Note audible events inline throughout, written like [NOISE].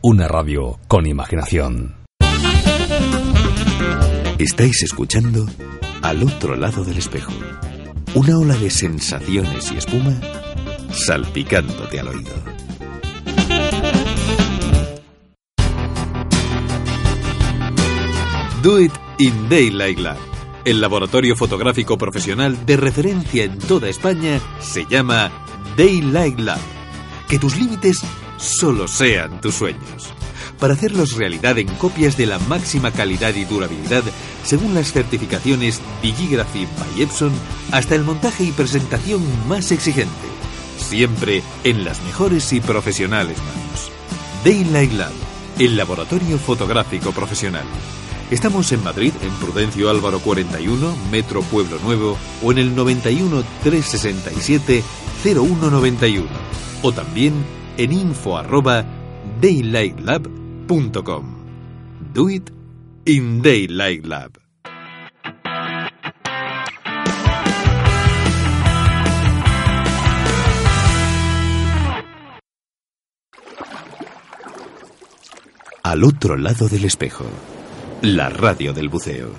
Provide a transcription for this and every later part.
Una radio con imaginación. Estáis escuchando Al otro lado del espejo. Una ola de sensaciones y espuma salpicándote al oído. Do It in Daylight Lab. El laboratorio fotográfico profesional de referencia en toda España se llama Daylight Lab. Que tus límites solo sean tus sueños. Para hacerlos realidad en copias de la máxima calidad y durabilidad, según las certificaciones Digigraphy by Epson, hasta el montaje y presentación más exigente. Siempre en las mejores y profesionales manos. Daylight Lab, el laboratorio fotográfico profesional. Estamos en Madrid, en Prudencio Álvaro 41, Metro Pueblo Nuevo, o en el 91 367 0191. O también en info arroba daylightlab.com. Do it in Daylight Lab. Al otro lado del espejo. La radio del buceo.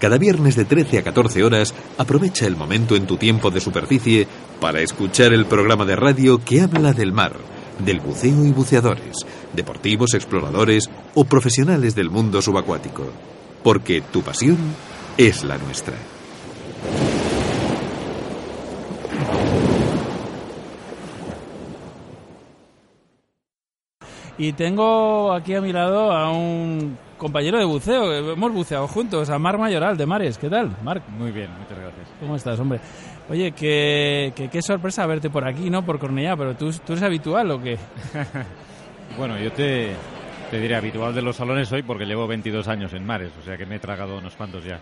Cada viernes de 13 a 14 horas aprovecha el momento en tu tiempo de superficie para escuchar el programa de radio que habla del mar, del buceo y buceadores, deportivos, exploradores o profesionales del mundo subacuático. Porque tu pasión es la nuestra. Y tengo aquí a mi lado a un compañero de buceo. Hemos buceado juntos, a Marc Mayoral de Mares. ¿Qué tal, Marc? Muy bien, muchas gracias. ¿Cómo estás, hombre? Oye, qué, qué, qué sorpresa verte por aquí, ¿no? Por Cornellá, pero ¿tú, tú eres habitual o qué? [LAUGHS] bueno, yo te, te diré habitual de los salones hoy porque llevo 22 años en Mares, o sea que me he tragado unos cuantos ya.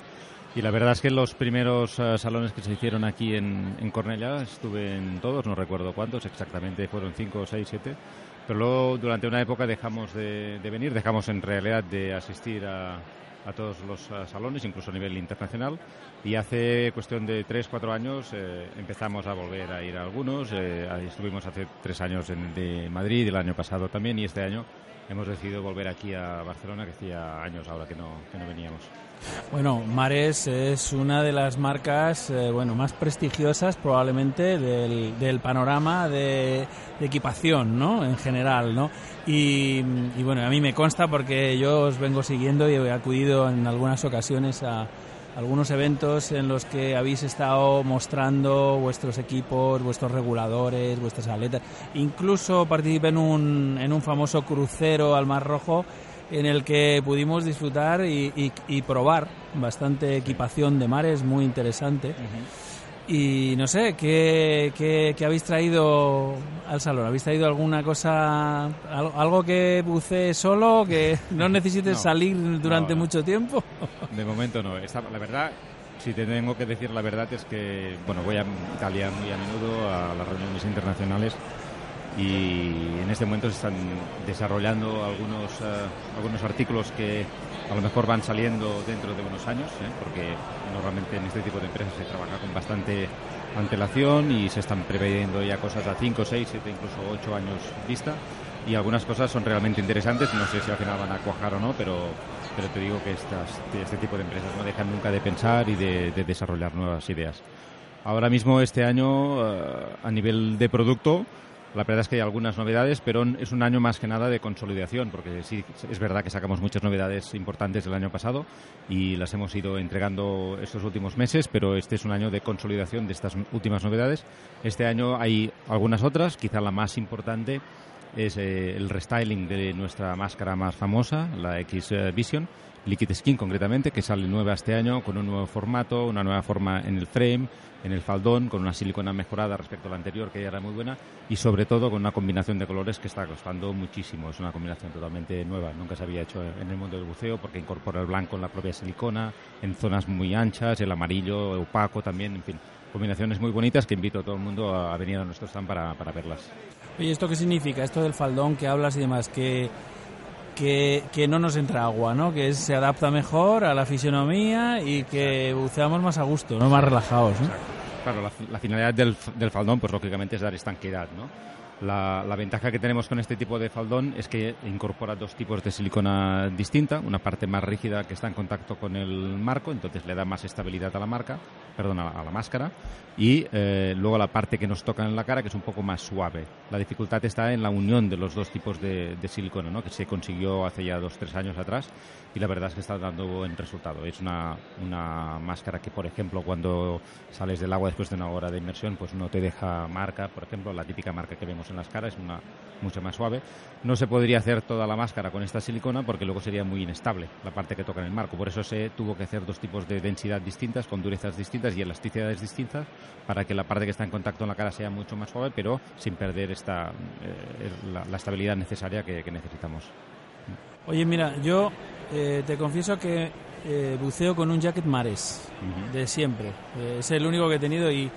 Y la verdad es que los primeros uh, salones que se hicieron aquí en, en Cornellá estuve en todos, no recuerdo cuántos exactamente, fueron 5, 6, 7 pero luego durante una época dejamos de, de venir, dejamos en realidad de asistir a, a todos los uh, salones, incluso a nivel internacional, y hace cuestión de tres, cuatro años eh, empezamos a volver a ir a algunos. Eh, estuvimos hace tres años en de Madrid, el año pasado también, y este año hemos decidido volver aquí a Barcelona, que hacía años ahora que no, que no veníamos. Bueno, Mares es una de las marcas eh, bueno más prestigiosas probablemente del, del panorama de, de, equipación, ¿no? En general, ¿no? Y, y, bueno, a mí me consta porque yo os vengo siguiendo y he acudido en algunas ocasiones a algunos eventos en los que habéis estado mostrando vuestros equipos, vuestros reguladores, vuestras aletas. Incluso participé en un, en un famoso crucero al Mar Rojo en el que pudimos disfrutar y, y, y probar bastante equipación de mares, muy interesante. Y no sé, ¿qué, ¿qué, qué, habéis traído al salón? ¿Habéis traído alguna cosa, algo que bucee solo, que [LAUGHS] no necesites no, salir durante no, no. mucho tiempo? De momento no. Está, la verdad, si te tengo que decir la verdad es que, bueno, voy a Italia muy a menudo a las reuniones internacionales y en este momento se están desarrollando algunos, uh, algunos artículos que a lo mejor van saliendo dentro de unos años, ¿eh? porque normalmente en este tipo de empresas se trabaja con bastante antelación y se están previendo ya cosas a 5, 6, 7, incluso 8 años vista y algunas cosas son realmente interesantes, no sé si al final van a cuajar o no, pero, pero te digo que estas, este tipo de empresas no dejan nunca de pensar y de, de desarrollar nuevas ideas. Ahora mismo este año uh, a nivel de producto la verdad es que hay algunas novedades, pero es un año más que nada de consolidación, porque sí, es verdad que sacamos muchas novedades importantes el año pasado y las hemos ido entregando estos últimos meses, pero este es un año de consolidación de estas últimas novedades. Este año hay algunas otras, quizá la más importante es eh, el restyling de nuestra máscara más famosa, la X Vision, Liquid Skin concretamente, que sale nueva este año con un nuevo formato, una nueva forma en el frame, en el faldón, con una silicona mejorada respecto a la anterior, que ya era muy buena, y sobre todo con una combinación de colores que está costando muchísimo. Es una combinación totalmente nueva, nunca se había hecho en el mundo del buceo porque incorpora el blanco en la propia silicona, en zonas muy anchas, el amarillo opaco también, en fin, combinaciones muy bonitas que invito a todo el mundo a venir a nuestro stand para, para verlas. Oye, ¿esto qué significa? Esto del faldón que hablas y demás, que que, que, no nos entra agua, ¿no? Que se adapta mejor a la fisionomía y que buceamos más a gusto, ¿no? Más relajados, ¿no? Claro, la, finalidad del, del, faldón, pues lógicamente es dar estanqueidad, ¿no? La, ventaja que tenemos con este tipo de faldón es que incorpora dos tipos de silicona distinta, una parte más rígida que está en contacto con el marco, entonces le da más estabilidad a la marca, perdón, a la, máscara, y eh, luego la parte que nos toca en la cara, que es un poco más suave. La dificultad está en la unión de los dos tipos de, silicona, ¿no? que se consiguió hace ya dos tres años atrás, y la verdad es que está dando buen resultado. Es una, una máscara que, por ejemplo, cuando sales del agua después de una hora de inmersión, pues no te deja marca, por ejemplo, la típica marca que vemos en las caras, es una mucho más suave. No se podría hacer toda la máscara con esta silicona porque luego sería muy inestable la parte que toca en el marco. Por eso se tuvo que hacer dos tipos de densidad distintas, con durezas distintas y elasticidades distintas, para que la parte que está en contacto en la cara sea mucho más suave, pero sin perder esta, eh, la, estabilidad necesaria que, necesitamos. Oye, mira, yo eh, te confieso que eh, buceo con un jacket mares de siempre. es el único que he tenido y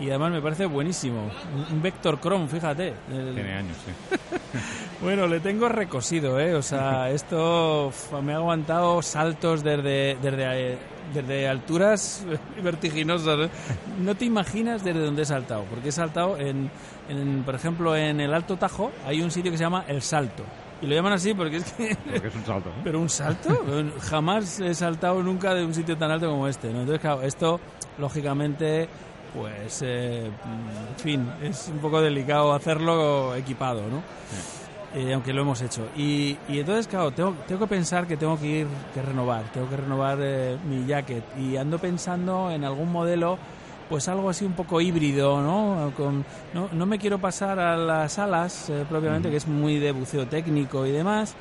y además me parece buenísimo. Un Vector Chrome, fíjate. Tiene años, sí. [LAUGHS] bueno, le tengo recosido, ¿eh? O sea, [LAUGHS] esto me ha aguantado saltos desde, desde, desde alturas [LAUGHS] vertiginosas. ¿eh? No te imaginas desde dónde he saltado, porque he saltado en, en, por ejemplo, en el Alto Tajo hay un sitio que se llama El Salto. Y lo llaman así porque es que... Porque es un salto. ¿Pero un salto? [LAUGHS] Jamás he saltado nunca de un sitio tan alto como este. ¿no? Entonces, claro, esto, lógicamente, pues, eh, en fin, es un poco delicado hacerlo equipado, ¿no? Eh, aunque lo hemos hecho. Y, y entonces, claro, tengo, tengo, que pensar que tengo que ir, que renovar, tengo que renovar eh, mi jacket. Y ando pensando en algún modelo, pues algo así un poco híbrido, ¿no? Con, no, no me quiero pasar a las alas propiamente, que es muy de buceo técnico y demás.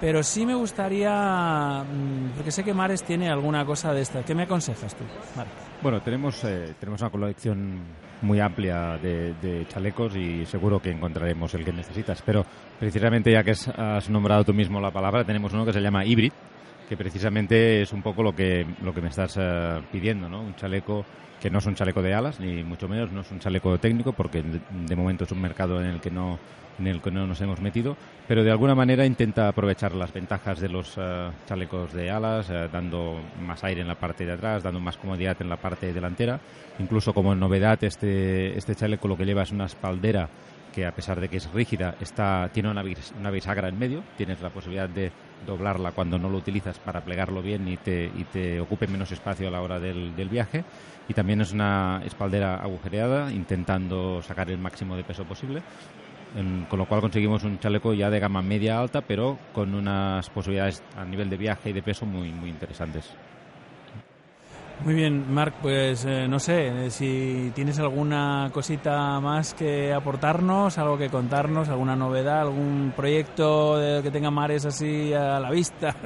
Pero sí me gustaría, mm, porque sé que Mares tiene alguna cosa de esta. ¿Qué me aconsejas tú, Marc? Bueno, tenemos, eh, tenemos una colección muy amplia de, chalecos y seguro que encontraremos el que necesitas. Pero precisamente ya que has nombrado tú mismo la palabra, tenemos uno que se llama hybrid, que precisamente es un poco lo que, lo que me estás eh, pidiendo, ¿no? Un chaleco que no es un chaleco de alas, ni mucho menos, no es un chaleco técnico, porque de momento es un mercado en el que no en el que no nos hemos metido, pero de alguna manera intenta aprovechar las ventajas de los eh, chalecos de alas, eh, dando más aire en la parte de atrás, dando más comodidad en la parte delantera. Incluso como novedad, este, este chaleco lo que lleva es una espaldera que a pesar de que es rígida, está, tiene una, bisagra en medio, tienes la posibilidad de doblarla cuando no lo utilizas para plegarlo bien y te, y te ocupe menos espacio a la hora del, del viaje. Y también es una espaldera agujereada, intentando sacar el máximo de peso posible con lo cual conseguimos un chaleco ya de gama media alta, pero con unas posibilidades a nivel de viaje y de peso muy, muy interesantes. Muy bien, Marc, pues eh, no sé, eh, si tienes alguna cosita más que aportarnos, algo que contarnos, alguna novedad, algún proyecto que tenga mares así a la vista. [LAUGHS]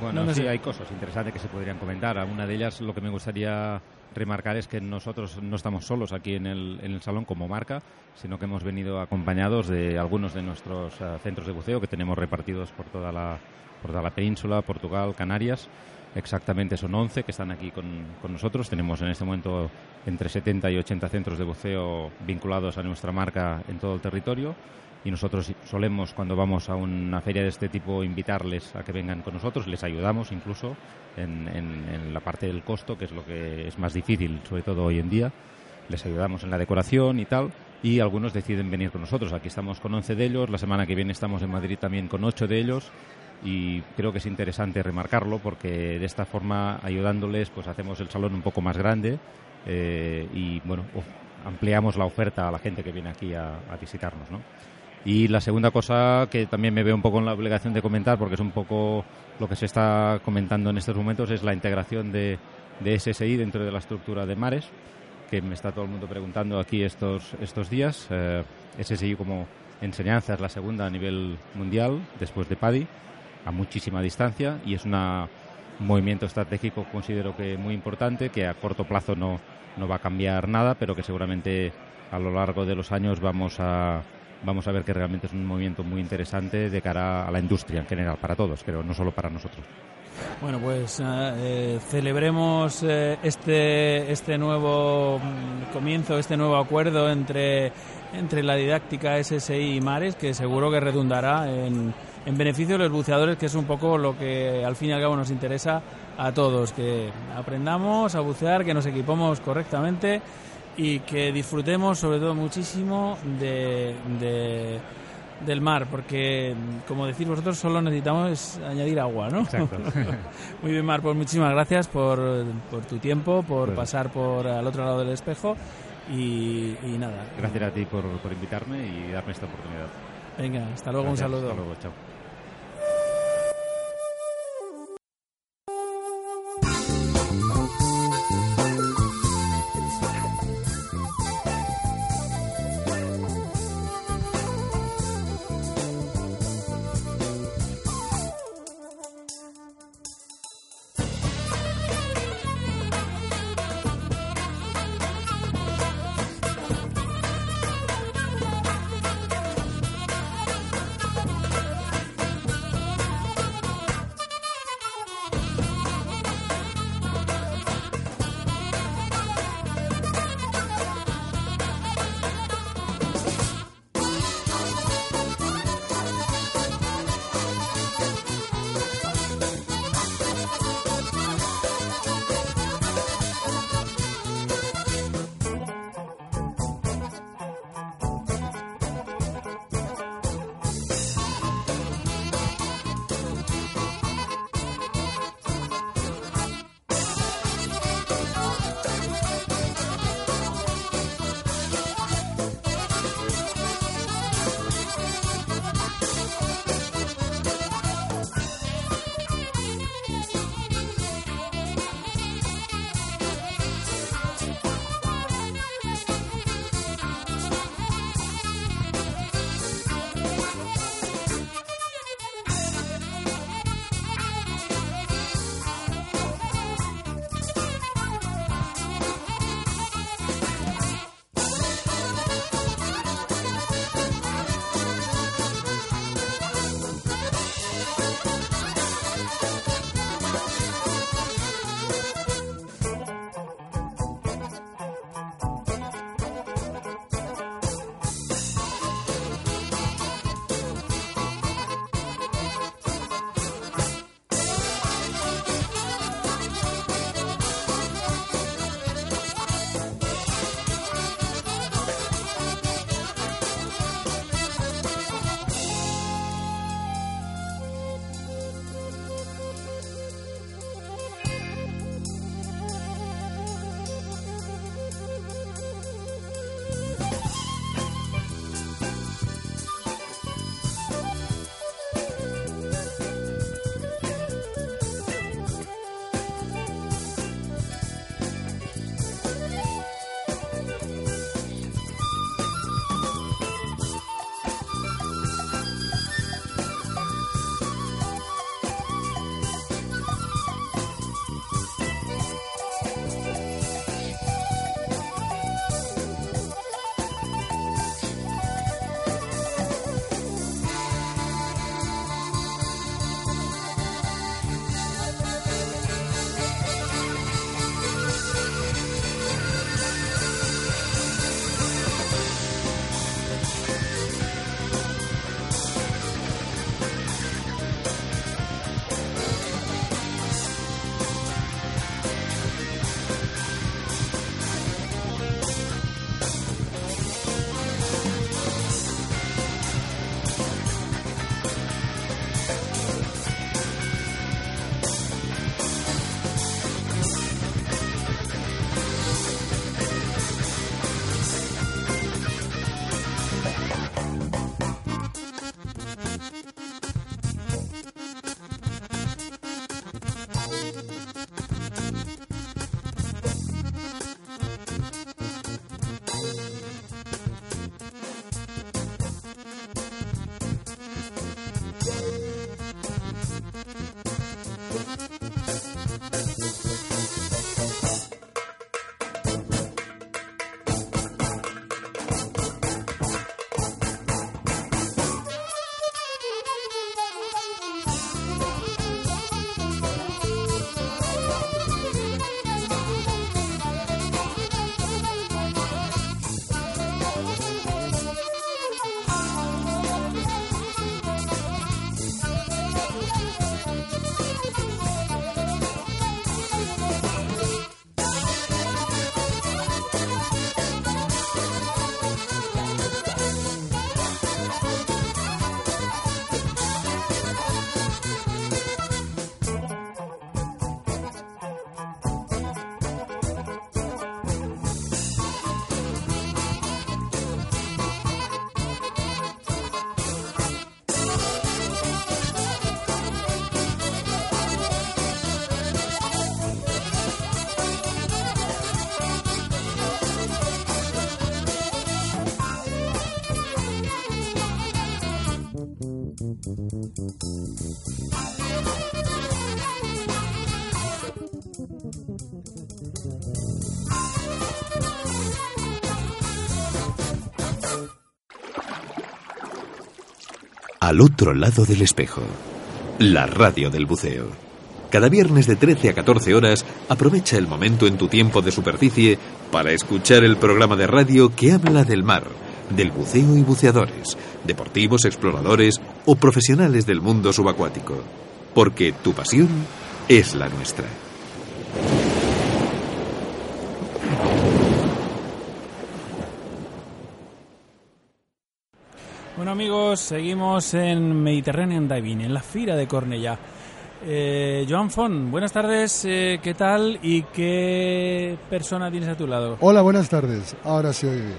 Bueno, sí, hay cosas interesantes que se podrían comentar. Una de ellas, lo que me gustaría remarcar es que nosotros no estamos solos aquí en el, en el salón como marca, sino que hemos venido acompañados de algunos de nuestros eh, centros de buceo que tenemos repartidos por toda la, por toda la península, Portugal, Canarias. Exactamente son 11 que están aquí con, con, nosotros. Tenemos en este momento entre 70 y 80 centros de buceo vinculados a nuestra marca en todo el territorio y nosotros solemos cuando vamos a una feria de este tipo invitarles a que vengan con nosotros, les ayudamos incluso en, en, la parte del costo, que es lo que es más difícil, sobre todo hoy en día, les ayudamos en la decoración y tal, y algunos deciden venir con nosotros. Aquí estamos con 11 de ellos, la semana que viene estamos en Madrid también con 8 de ellos, y creo que es interesante remarcarlo porque de esta forma ayudándoles pues hacemos el salón un poco más grande eh, y bueno ampliamos la oferta a la gente que viene aquí a, a visitarnos ¿no? Y la segunda cosa que también me veo un poco en la obligación de comentar, porque es un poco lo que se está comentando en estos momentos, es la integración de, de SSI dentro de la estructura de mares, que me está todo el mundo preguntando aquí estos, estos días. Eh, SSI, como enseñanza es la segunda a nivel mundial, después de PADI, a muchísima distancia, y es un movimiento estratégico considero que muy importante, que a corto plazo no, no va a cambiar nada, pero que seguramente a lo largo de los años vamos a, vamos a ver que realmente es un movimiento muy interesante de cara a la industria en general, para todos, pero no solo para nosotros. Bueno, pues eh, celebremos eh, este, este nuevo mm, comienzo, este nuevo acuerdo entre, entre la didáctica SSI y Mares, que seguro que redundará en, en beneficio de los buceadores, que es un poco lo que al fin y al cabo nos interesa a todos, que aprendamos a bucear, que nos equipemos correctamente y que disfrutemos sobre todo muchísimo de del mar, porque como decís vosotros, solo necesitamos añadir agua, ¿no? Exacto. [LAUGHS] Muy bien, Mar, pues muchísimas gracias por, por tu tiempo, por pasar por al otro lado del espejo y, nada. Gracias a ti por, por, invitarme y darme esta oportunidad. Venga, hasta luego, un saludo. Hasta luego, chao. Al otro lado del espejo, la radio del buceo. Cada viernes de 13 a 14 horas, aprovecha el momento en tu tiempo de superficie para escuchar el programa de radio que habla del mar, del buceo y buceadores, deportivos, exploradores o profesionales del mundo subacuático. Porque tu pasión es la nuestra. Amigos, seguimos en Mediterranean Diving, en la Fira de Cornellá. Eh, Joan Font, buenas tardes, eh, ¿qué tal y qué persona tienes a tu lado? Hola, buenas tardes, ahora sí oye bien.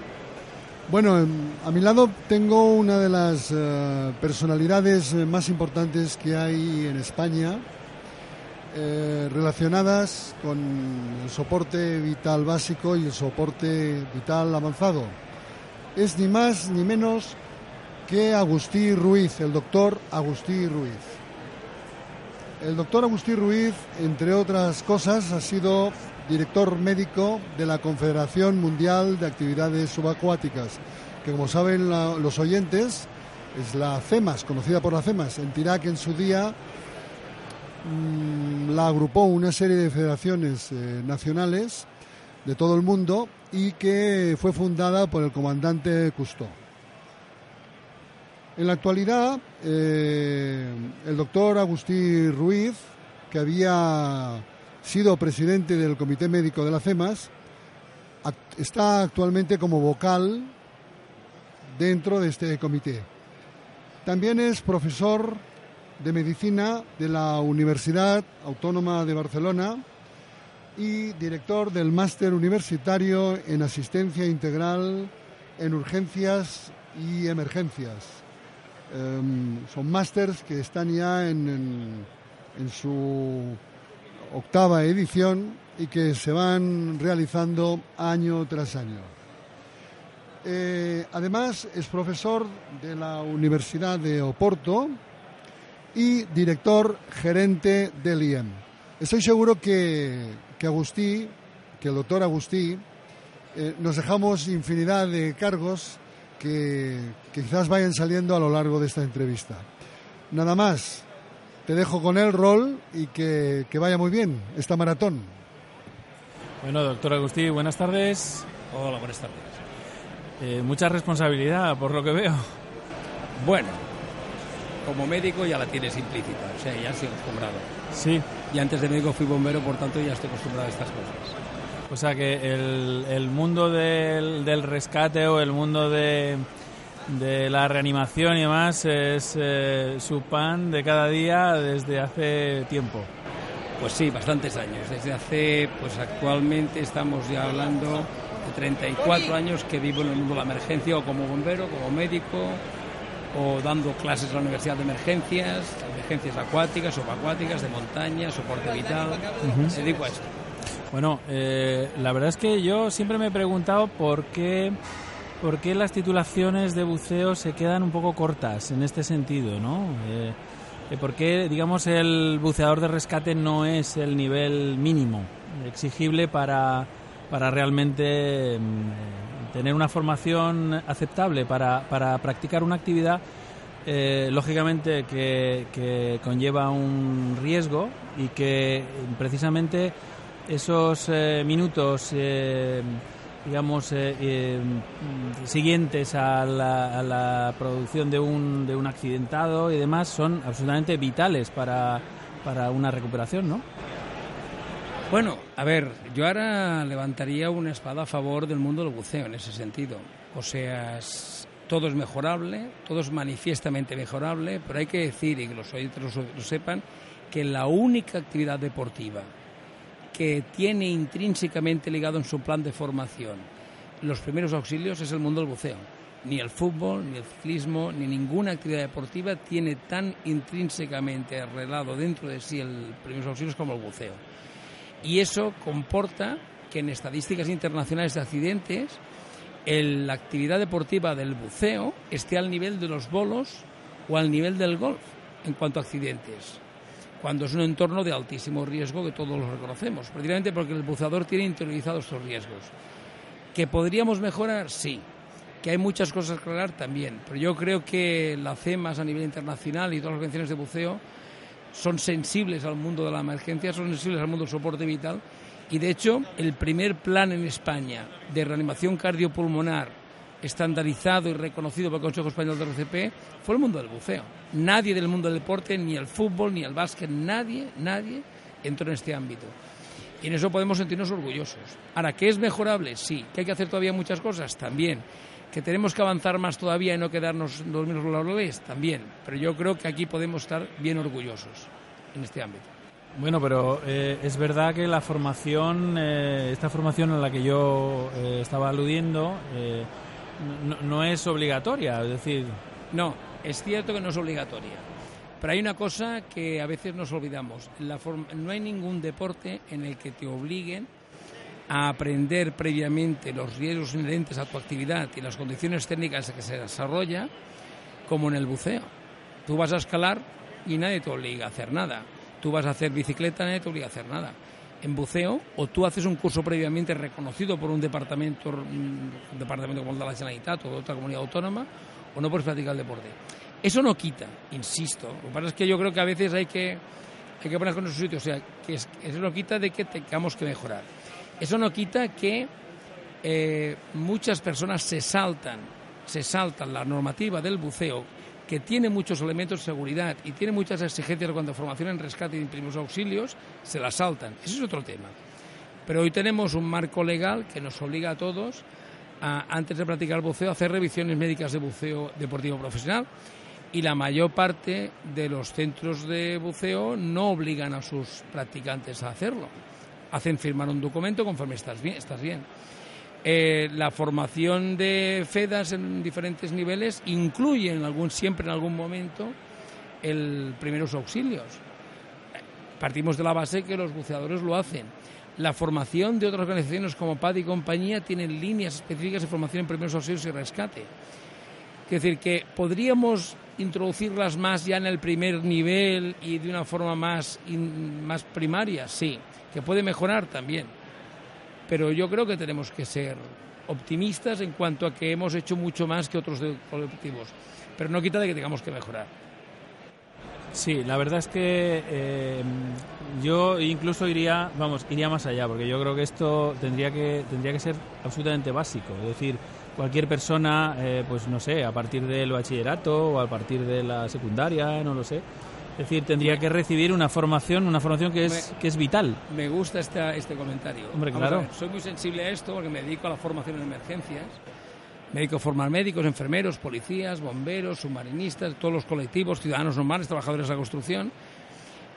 Bueno, em, a mi lado tengo una de las eh, personalidades eh, más importantes que hay en España, eh, relacionadas con el soporte vital básico y el soporte vital avanzado. Es ni más ni menos que Agustí Ruiz, el doctor Agustí Ruiz. El doctor Agustí Ruiz, entre otras cosas, ha sido director médico de la Confederación Mundial de Actividades Subacuáticas, que como saben los oyentes, es la CEMAS, conocida por la CEMAS, entidad que en su día mmm, la agrupó una serie de federaciones eh, nacionales de todo el mundo y que fue fundada por el comandante Cousteau. En la actualidad, eh, el doctor Agustí Ruiz, que había sido presidente del Comité Médico de la CEMAS, está actualmente como vocal dentro de este comité. También es profesor de medicina de la Universidad Autónoma de Barcelona y director del máster universitario en asistencia integral en urgencias y emergencias. Um, son másters que están ya en, en, en, su octava edición y que se van realizando año tras año. Eh, además, es profesor de la Universidad de Oporto y director gerente del IEM. Estoy seguro que, que Agustí, que el doctor Agustí, eh, nos dejamos infinidad de cargos que, que quizás vayan saliendo a lo largo de esta entrevista. Nada más, te dejo con el rol y que, que, vaya muy bien esta maratón. Bueno, doctor Agustín, buenas tardes. Hola, buenas tardes. Eh, mucha responsabilidad, por lo que veo. Bueno, como médico ya la tienes implícita, o sea, ya estoy acostumbrado. Sí. Y antes de médico fui bombero, por tanto ya estoy acostumbrado a estas cosas. O sea que el, el mundo del, del, rescate o el mundo de, de, la reanimación y demás es eh, su pan de cada día desde hace tiempo. Pues sí, bastantes años. Desde hace, pues actualmente estamos ya hablando de 34 años que vivo en el mundo de la emergencia o como bombero, como médico o dando clases en la Universidad de Emergencias, emergencias acuáticas, subacuáticas, de montaña, soporte vital. Uh -huh. Se dedico a esto. Bueno, eh, la verdad es que yo siempre me he preguntado por qué, por qué las titulaciones de buceo se quedan un poco cortas en este sentido, ¿no? Eh, ¿Por qué, digamos, el buceador de rescate no es el nivel mínimo exigible para, para realmente mm, tener una formación aceptable para, para practicar una actividad eh, lógicamente que, que, conlleva un riesgo y que precisamente esos eh, minutos, eh, digamos, eh, siguientes a la, producción de un, de un accidentado y demás son absolutamente vitales para, para una recuperación, ¿no? Bueno, a ver, yo ahora levantaría una espada a favor del mundo del buceo en ese sentido. O sea, todo es mejorable, todo es manifiestamente mejorable, pero hay que decir, y que los oyentes lo sepan, que la única actividad deportiva que tiene intrínsecamente ligado en su plan de formación los primeros auxilios es el mundo del buceo. Ni el fútbol, ni el ciclismo, ni ninguna actividad deportiva tiene tan intrínsecamente arreglado dentro de sí el primeros auxilios como el buceo. Y eso comporta que en estadísticas internacionales de accidentes el, la actividad deportiva del buceo esté al nivel de los bolos o al nivel del golf. en cuanto a accidentes, cuando es un entorno de altísimo riesgo que todos lo reconocemos, precisamente porque el buceador tiene interiorizados estos riesgos. ¿Que podríamos mejorar? Sí. ¿Que hay muchas cosas que aclarar? También. Pero yo creo que la CEMAS a nivel internacional y todas las organizaciones de buceo son sensibles al mundo de la emergencia, son sensibles al mundo del soporte vital y de hecho el primer plan en España de reanimación cardiopulmonar estandarizado y reconocido por el Consejo Español de RCP fue el mundo del buceo. Nadie del mundo del deporte, ni el fútbol, ni el básquet, nadie, nadie entró en este ámbito. Y en eso podemos sentirnos orgullosos. Ahora, ¿qué es mejorable? Sí. ¿Que hay que hacer todavía muchas cosas? También. ¿Que tenemos que avanzar más todavía y no quedarnos los mismos laureles? También. Pero yo creo que aquí podemos estar bien orgullosos en este ámbito. Bueno, pero eh, es verdad que la formación, eh, esta formación a la que yo eh, estaba aludiendo, no, no, es obligatoria, es decir... No, es cierto que no es obligatoria. Pero hay una cosa que a veces nos olvidamos. No hay ningún deporte en el que te obliguen a aprender previamente los riesgos inherentes a tu actividad y las condiciones técnicas en que se desarrolla, como en el buceo. Tú vas a escalar y nadie te obliga a hacer nada. Tú vas a hacer bicicleta, nadie te obliga a hacer nada. En buceo, o tú haces un curso previamente reconocido por un departamento, un departamento como el de la Generalitat o de otra comunidad autónoma, o no puedes practicar el deporte. Eso no quita, insisto. Lo que pasa es que yo creo que a veces hay que, hay que poner con su sitio. O sea, que eso no quita de que tengamos que mejorar. Eso no quita que eh, muchas personas se saltan, se saltan la normativa del buceo, que tiene muchos elementos de seguridad y tiene muchas exigencias cuando formación en rescate y en primeros auxilios, se la saltan. Ese es otro tema. Pero hoy tenemos un marco legal que nos obliga a todos, antes de practicar buceo, hacer revisiones médicas de buceo deportivo profesional y la mayor parte de los centros de buceo no obligan a sus practicantes a hacerlo hacen firmar un documento conforme estás bien. Estás bien. Eh, la formación de FEDAS en diferentes niveles incluye en algún, siempre en algún momento el primeros auxilios. Partimos de la base que los buceadores lo hacen. La formación de otras organizaciones como PAD y compañía tienen líneas específicas de formación en primeros auxilios y rescate. Es decir, que podríamos introducirlas más ya en el primer nivel y de una forma más, más primaria, sí que puede mejorar también. Pero yo creo que tenemos que ser optimistas en cuanto a que hemos hecho mucho más que otros colectivos. Pero no quita de que tengamos que mejorar. Sí, la verdad es que eh, yo incluso iría, vamos, iría más allá, porque yo creo que esto tendría que tendría que ser absolutamente básico. Es decir, cualquier persona, eh, pues no sé, a partir del bachillerato o a partir de la secundaria, no lo sé, es decir, tendría que recibir una formación, una formación que es, que es vital. Me gusta este, este comentario. Hombre, claro. soy muy sensible a esto porque me dedico a la formación en emergencias. A formar médicos, enfermeros, policías, bomberos, submarinistas, todos los colectivos, ciudadanos normales, trabajadores de la construcción.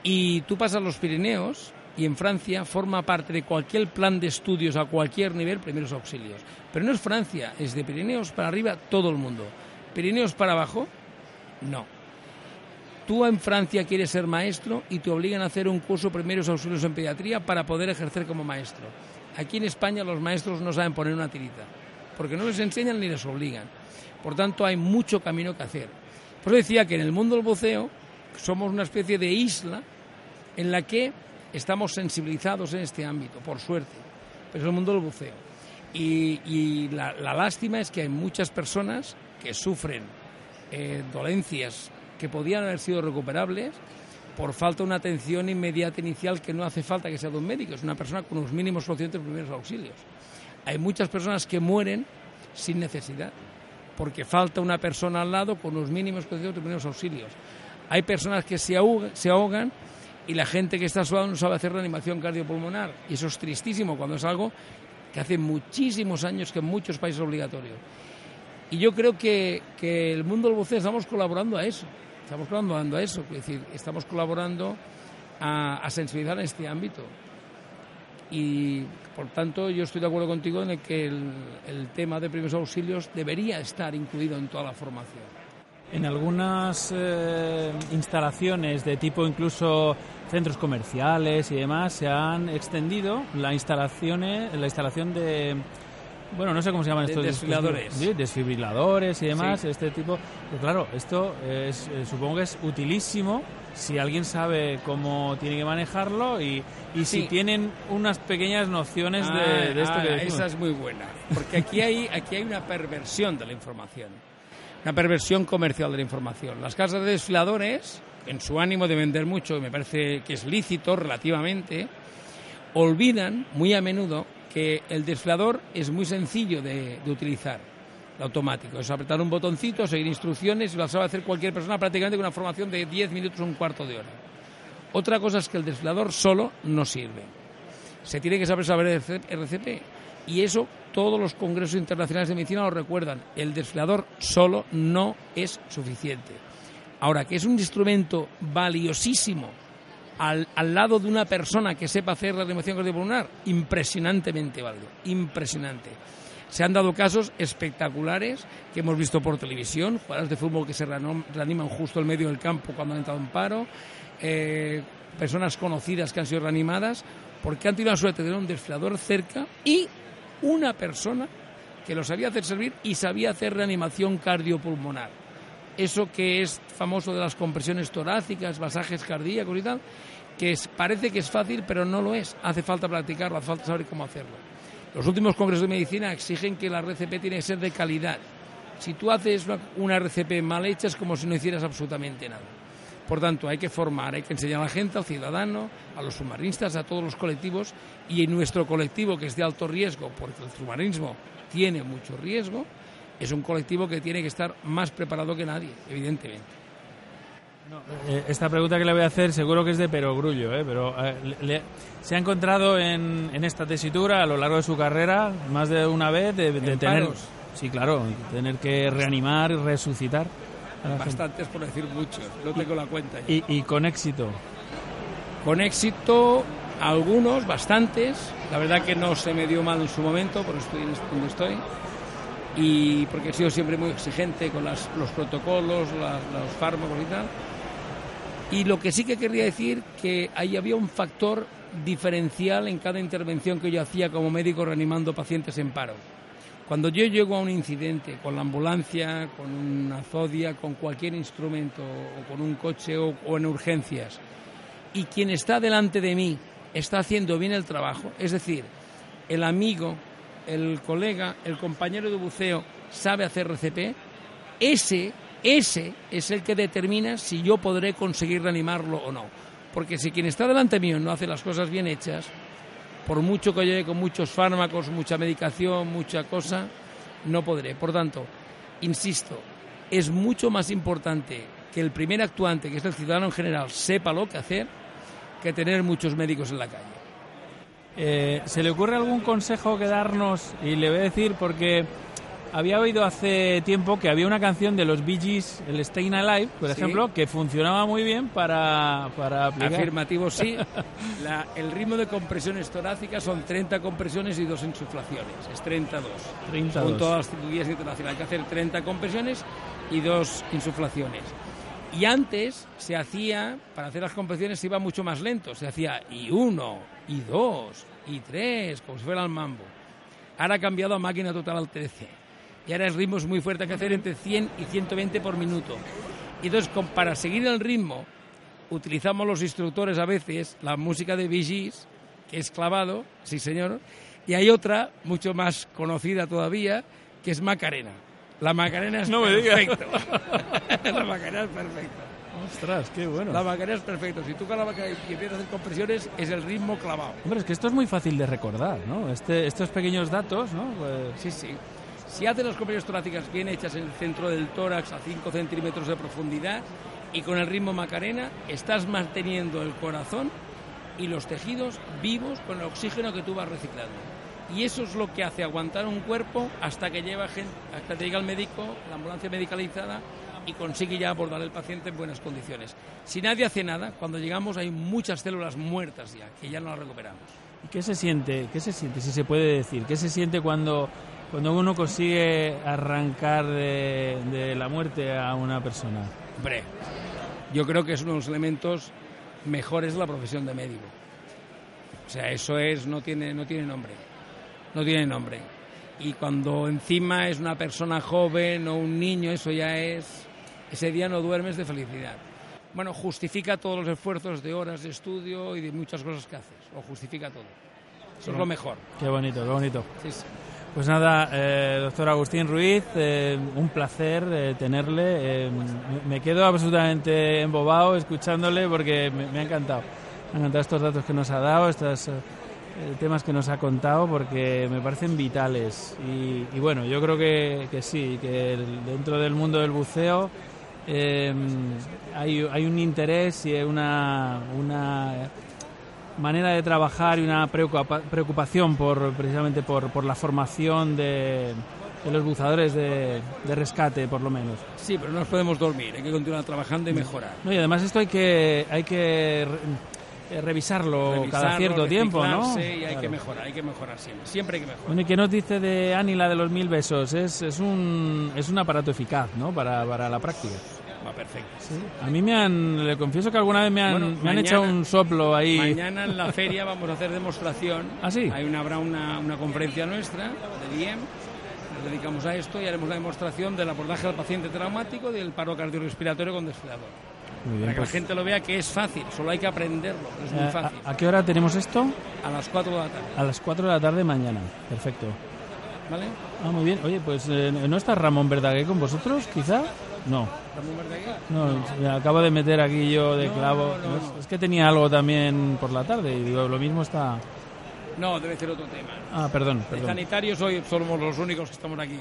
Y tú pasas los Pirineos y en Francia forma parte de cualquier plan de estudios a cualquier nivel primeros auxilios. Pero no es Francia, es de Pirineos para arriba todo el mundo. Pirineos para abajo, no. Tú en Francia quieres ser maestro y te obligan a hacer un curso primeros auxilios en pediatría para poder ejercer como maestro. Aquí en España los maestros no saben poner una tirita, porque no les enseñan ni les obligan. Por tanto, hay mucho camino que hacer. Por eso decía que en el mundo del buceo somos una especie de isla en la que estamos sensibilizados en este ámbito, por suerte. Pero es el mundo del buceo. Y, la, lástima es que hay muchas personas que sufren eh, dolencias que podían haber sido recuperables por falta de una atención inmediata inicial que no hace falta que sea de un médico, es una persona con unos mínimos conscientes de primeros auxilios. Hay muchas personas que mueren sin necesidad, porque falta una persona al lado con unos mínimos conscientes de primeros auxilios. Hay personas que se ahogan, se ahogan y la gente que está a su lado no sabe hacer reanimación cardiopulmonar. Y eso es tristísimo cuando es algo que hace muchísimos años que en muchos países es obligatorio. Y yo creo que, que el mundo del buceo estamos colaborando a eso. Estamos colaborando a eso, es decir, estamos colaborando a, sensibilizar en este ámbito. Y por tanto, yo estoy de acuerdo contigo en el que el, tema de primeros auxilios debería estar incluido en toda la formación. En algunas eh, instalaciones de tipo incluso centros comerciales y demás se han extendido la instalación, la instalación de bueno, no sé cómo se llaman estos desfibriladores. Sí, desfibriladores y demás, este tipo. Pero claro, esto es, eh, supongo que es utilísimo si alguien sabe cómo tiene que manejarlo y, y si tienen unas pequeñas nociones de, esto ah, que decimos. Esa es muy buena, porque aquí hay, aquí hay una perversión de la información, una perversión comercial de la información. Las casas de desfiladores, en su ánimo de vender mucho, me parece que es lícito relativamente, olvidan muy a menudo que el desfilador es muy sencillo de, utilizar, automático. Es apretar un botoncito, seguir instrucciones y lo sabe hacer cualquier persona prácticamente con una formación de 10 minutos un cuarto de hora. Otra cosa es que el desfilador solo no sirve. Se tiene que saber saber RCP y eso todos los congresos internacionales de medicina lo recuerdan. El desfilador solo no es suficiente. Ahora, que es un instrumento valiosísimo al, lado de una persona que sepa hacer la reanimación cardiopulmonar, impresionantemente válido, impresionante. Se han dado casos espectaculares que hemos visto por televisión, jugadores de fútbol que se reaniman justo en medio del campo cuando han entrado en paro, eh, personas conocidas que han sido reanimadas porque han tenido la suerte de tener un desfilador cerca y una persona que lo sabía hacer servir y sabía hacer reanimación cardiopulmonar. Eso que es famoso de las compresiones torácicas, masajes cardíacos y tal, que parece que es fácil, pero no lo es. Hace falta practicarlo, hace falta saber cómo hacerlo. Los últimos congresos de medicina exigen que la RCP tiene que ser de calidad. Si tú haces una, RCP mal hecha es como si no hicieras absolutamente nada. Por tanto, hay que formar, hay que enseñar a la gente, al ciudadano, a los submarinistas, a todos los colectivos y en nuestro colectivo que es de alto riesgo, porque el submarinismo tiene mucho riesgo, es un colectivo que tiene que estar más preparado que nadie, evidentemente. Eh, esta pregunta que le voy a hacer seguro que es de perogrullo, ¿eh? pero eh, se ha encontrado en, esta tesitura a lo largo de su carrera más de una vez de, tener, sí, claro, tener que reanimar y resucitar. Bastantes por decir muchos, no tengo la cuenta. Y, y, con éxito. Con éxito, algunos, bastantes. La verdad que no se me dio mal en su momento, porque estoy donde estoy y porque he sido siempre muy exigente con los protocolos, los fármacos y tal. Y lo que sí que querría decir que ahí había un factor diferencial en cada intervención que yo hacía como médico reanimando pacientes en paro. Cuando yo llego a un incidente con la ambulancia, con una zodia, con cualquier instrumento o con un coche o, o en urgencias, y quien está delante de mí está haciendo bien el trabajo, es decir, el amigo el colega, el compañero de buceo sabe hacer RCP, ese, ese es el que determina si yo podré conseguir reanimarlo o no. Porque si quien está delante mío no hace las cosas bien hechas, por mucho que llegue con muchos fármacos, mucha medicación, mucha cosa, no podré. Por tanto, insisto, es mucho más importante que el primer actuante, que es el ciudadano en general, sepa lo que hacer, que tener muchos médicos en la calle. Eh, ¿Se le ocurre algún consejo que darnos? Y le voy a decir porque había oído hace tiempo que había una canción de los Bee Gees, el Staying Alive, por ejemplo, que funcionaba muy bien para, para aplicar. Afirmativo, sí. [LAUGHS] el ritmo de compresiones torácicas son 30 compresiones y dos insuflaciones. Es 32. 32. Con todas las cirugías internacionales. Hay que hacer 30 compresiones y dos insuflaciones. Y antes se hacía, para hacer las compresiones se iba mucho más lento. Se hacía y uno, y dos, y tres, como si fuera el mambo. Ahora ha cambiado a máquina total al TDC. Y ahora el ritmo es muy fuerte, hay que hacer entre 100 y 120 por minuto. Y entonces, para seguir el ritmo, utilizamos los instructores a veces la música de Vigis, que es clavado, sí señor, y hay otra, mucho más conocida todavía, que es Macarena. La Macarena es no perfecto. [LAUGHS] la Macarena es perfecto. Ostras, qué bueno. La Macarena es perfecto. Si tú con la Macarena y empiezas a hacer compresiones, es el ritmo clavado. Hombre, es que esto es muy fácil de recordar, ¿no? Este, estos pequeños datos, ¿no? Pues... Sí, sí. Si haces las compresiones torácicas bien hechas en el centro del tórax a 5 centímetros de profundidad y con el ritmo Macarena, estás manteniendo el corazón y los tejidos vivos con el oxígeno que tú vas reciclando. Y eso es lo que hace aguantar un cuerpo hasta que, lleva gente, hasta que llega el médico, la ambulancia medicalizada y consigue ya abordar al paciente en buenas condiciones. Si nadie hace nada, cuando llegamos hay muchas células muertas ya, que ya no las recuperamos. ¿Y qué se siente? ¿Qué se siente, si se puede decir? ¿Qué se siente cuando, cuando uno consigue arrancar de, de la muerte a una persona? Hombre, yo creo que es uno de los elementos mejores de la profesión de médico. O sea, eso es, no tiene, no tiene nombre no tiene nombre. Y cuando encima es una persona joven o un niño, eso ya es... Ese día no duermes de felicidad. Bueno, justifica todos los esfuerzos de horas de estudio y de muchas cosas que haces. Lo justifica todo. Eso es lo mejor. Qué bonito, qué bonito. Sí, sí. Pues nada, eh, doctor Agustín Ruiz, eh, un placer eh, tenerle. Eh, me quedo absolutamente embobado escuchándole porque me, ha encantado. Me han encantado estos datos que nos ha dado, estos eh, temas que nos ha contado porque me parecen vitales. Y, y bueno, yo creo que, que sí, que el- dentro del mundo del buceo eh, hay, hay un interés y una, una manera de trabajar y una preocupa- preocupación por precisamente por, por la formación de, de los buzadores de, de rescate, por lo menos. Sí, pero no nos podemos dormir. Hay que continuar trabajando y mejorar. No, y además esto hay que hay que re- eh, revisarlo, cada cierto tiempo, ¿no? reciclarse Y hay que mejorar, hay que mejorar siempre. Siempre hay que mejorar. Bueno, ¿y qué nos dice de Anila de los mil besos? Es, es, un, es un aparato eficaz, ¿no? Para, para la práctica. Perfecto. A mí me han, le confieso que alguna vez me han, Bueno, me han mañana- echado un soplo ahí. Mañana en la feria vamos a hacer demostración. ¿Ah, sí? Hay una, habrá una, una conferencia nuestra del IEM. Nos dedicamos a esto y haremos la demostración del abordaje al paciente traumático y del paro cardiorrespiratorio con desfilador. Muy bien, Para que pues, la gente lo vea que es fácil, solo hay que aprenderlo, es muy eh, fácil. ¿a, a qué hora tenemos esto? A las 4 de la tarde, A las 4 de la tarde mañana. Perfecto. ¿vale? Ah, muy bien. Oye, pues eh, ¿no está Ramón Verdaguer con vosotros, quizá? No. Ramón Verdaguer. No, me acabo de meter aquí yo de No, clavo. no, no. Es, es que tenía algo también por la tarde y digo, lo mismo está... No, debe ser otro tema. Ah, perdón, De perdón. sanitarios hoy somos los únicos que estamos aquí.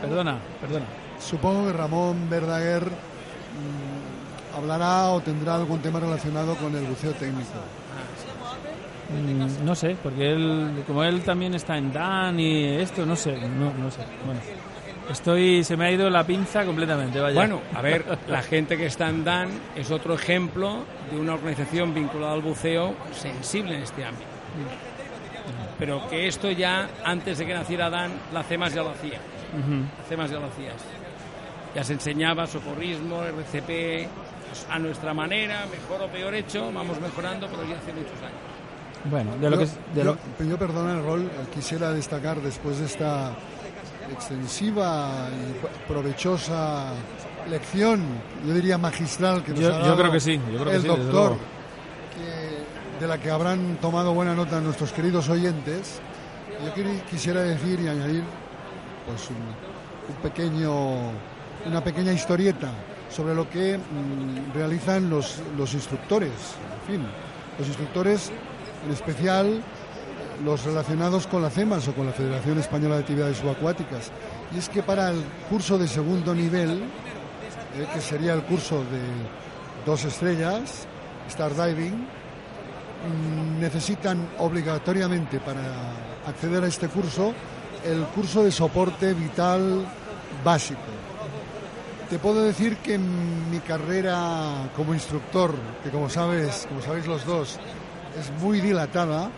Perdona, perdona. Supongo que Ramón Verdaguer mm, hablará o tendrá algún tema relacionado con el buceo técnico. Mm, no sé, porque él, como él también está en Dan y esto, no sé, no, no sé. Bueno, estoy, se me ha ido la pinza completamente, vaya. Bueno, a ver, [LAUGHS] la gente que está en DAN es otro ejemplo de una organización vinculada al buceo sensible en este ámbito. Pero que esto ya, antes de que naciera DAN, la CEMAS ya lo hacía. Ujú. La CEMAS ya lo hacía. Ya se enseñaba socorrismo, RCP, a nuestra manera, mejor o peor hecho, vamos mejorando, pero ya hace muchos años. Bueno, de lo yo, que... de yo- lo- yo, perdona el rol, eh, quisiera destacar después de esta extensiva y provechosa lección, yo diría magistral que nos Yo- ha yo dado creo que sí, yo creo que el sí, desde doctor, que- de la que habrán tomado buena nota nuestros queridos oyentes. Yo quisiera decir y añadir pues un, un pequeño, una pequeña historieta sobre lo que mm, realizan los, los instructores. En fin, los instructores, en especial los relacionados con la CEMAS o con la Federación Española de Actividades Subacuáticas. Y es que para el curso de segundo nivel, eh, que sería el curso de dos estrellas, Star Diving, mm, necesitan obligatoriamente para acceder a este curso el curso de soporte vital básico. Te puedo decir que en mi carrera como instructor, que como sabes, como sabéis los dos, es muy dilatada,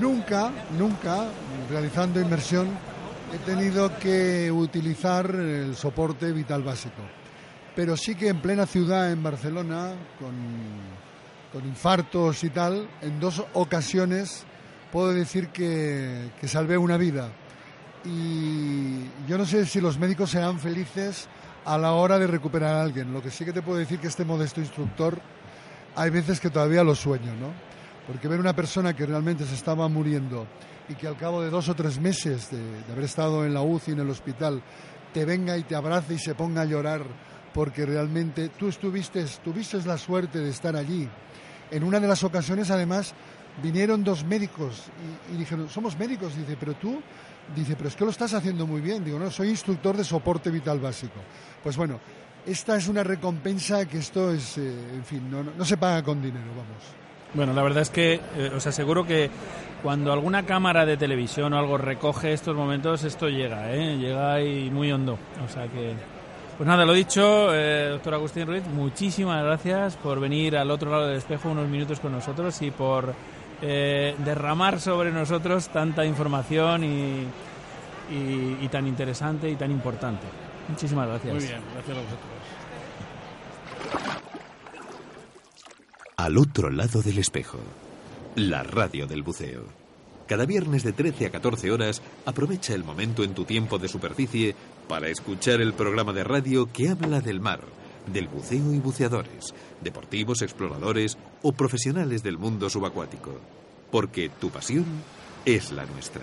nunca, nunca, realizando inmersión, he tenido que utilizar el soporte vital básico. Pero sí que en plena ciudad, en Barcelona, con, con infartos y tal, en dos ocasiones puedo decir que, que salvé una vida. Y yo no sé si los médicos serán felices a la hora de recuperar a alguien. Lo que sí que te puedo decir que este modesto instructor hay veces que todavía lo sueño, ¿no? Porque ver una persona que realmente se estaba muriendo y que al cabo de dos o tres meses de, de haber estado en la UCI, en el hospital, te venga y te abrace y se ponga a llorar porque realmente tú estuviste, tuviste la suerte de estar allí. En una de las ocasiones, además, vinieron dos médicos y, y dijeron, somos médicos, dice, pero tú, dice, pero es que lo estás haciendo muy bien. Digo, no, soy instructor de soporte vital básico. Pues bueno, esta es una recompensa que esto es, eh, en fin, no, se paga con dinero, vamos. Bueno, la verdad es que eh, os aseguro que cuando alguna cámara de televisión o algo recoge estos momentos, esto llega, ¿eh? Llega ahí muy hondo. O sea que... Pues nada, lo dicho, eh, doctor Agustín Ruiz, muchísimas gracias por venir al otro lado del espejo unos minutos con nosotros y por eh, derramar sobre nosotros tanta información y, y- y tan interesante y tan importante. Muchísimas gracias. Muy bien, gracias a vosotros. Al otro lado del espejo, la radio del buceo. Cada viernes de 13 a 14 horas, aprovecha el momento en tu tiempo de superficie para escuchar el programa de radio que habla del mar, del buceo y buceadores, deportivos, exploradores o profesionales del mundo subacuático. Porque tu pasión es la nuestra.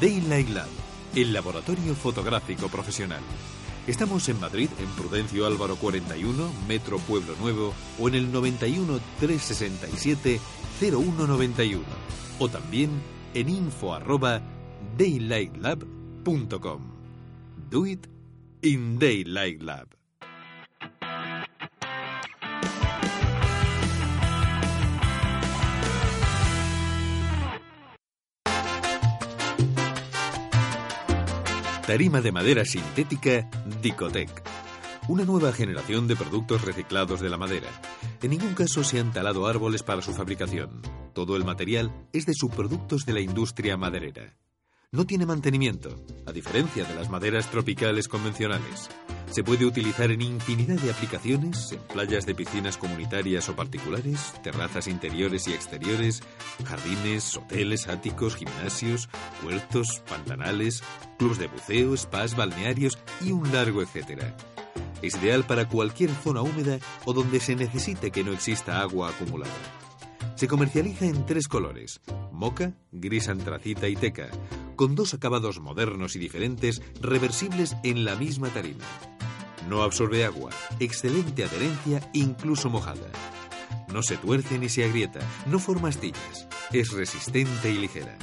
Daylight Lab, el laboratorio fotográfico profesional. Estamos en Madrid, en Prudencio Álvaro 41, Metro Pueblo Nuevo, o en el 91 367 0191, o también en info arroba daylightlab.com. Do it in Daylight Lab. Tarima de madera sintética Dicotec. Una nueva generación de productos reciclados de la madera. En ningún caso se han talado árboles para su fabricación. Todo el material es de subproductos de la industria maderera. No tiene mantenimiento, a diferencia de las maderas tropicales convencionales. Se puede utilizar en infinidad de aplicaciones, en playas de piscinas comunitarias o particulares, terrazas interiores y exteriores, jardines, hoteles, áticos, gimnasios, huertos, pantanales, clubs de buceo, spas, balnearios y un largo etcétera. Es ideal para cualquier zona húmeda o donde se necesite que no exista agua acumulada. Se comercializa en tres colores, moca, gris antracita y teca, con dos acabados modernos y diferentes reversibles en la misma tarima. No absorbe agua, excelente adherencia incluso mojada. No se tuerce ni se agrieta, no forma astillas, es resistente y ligera.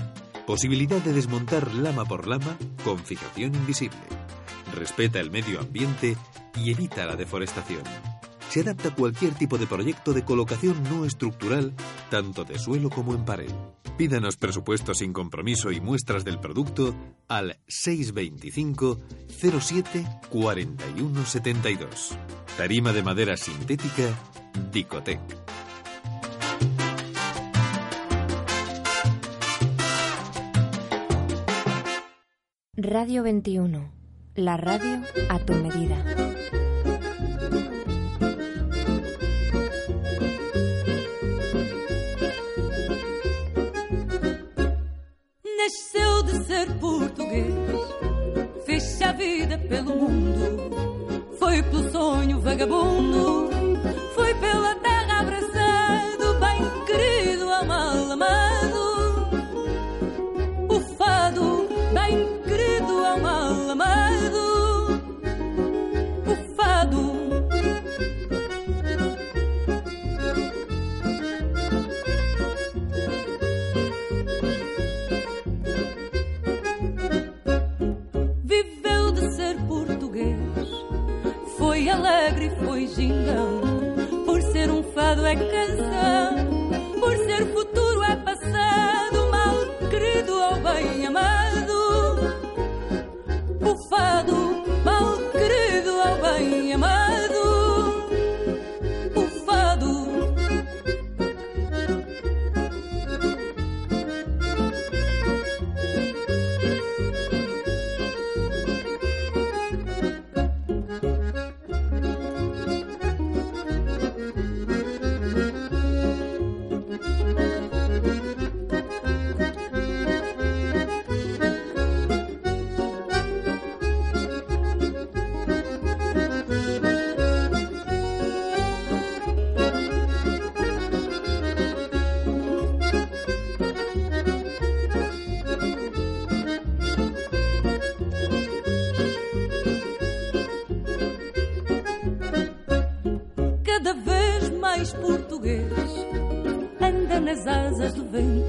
Posibilidad de desmontar lama por lama con fijación invisible. Respeta el medio ambiente y evita la deforestación se adapta a cualquier tipo de proyecto de colocación no estructural, tanto de suelo como en pared. Pídanos presupuestos sin compromiso y muestras del producto al 625 07 41 72. Tarima de madera sintética Dicotec. Radio 21. La radio a tu medida. Nasceu de ser português, fez-se a vida pelo mundo, foi pelo sonho vagabundo, foi pela terra gingão. Por ser um fado é canção, asas do vento,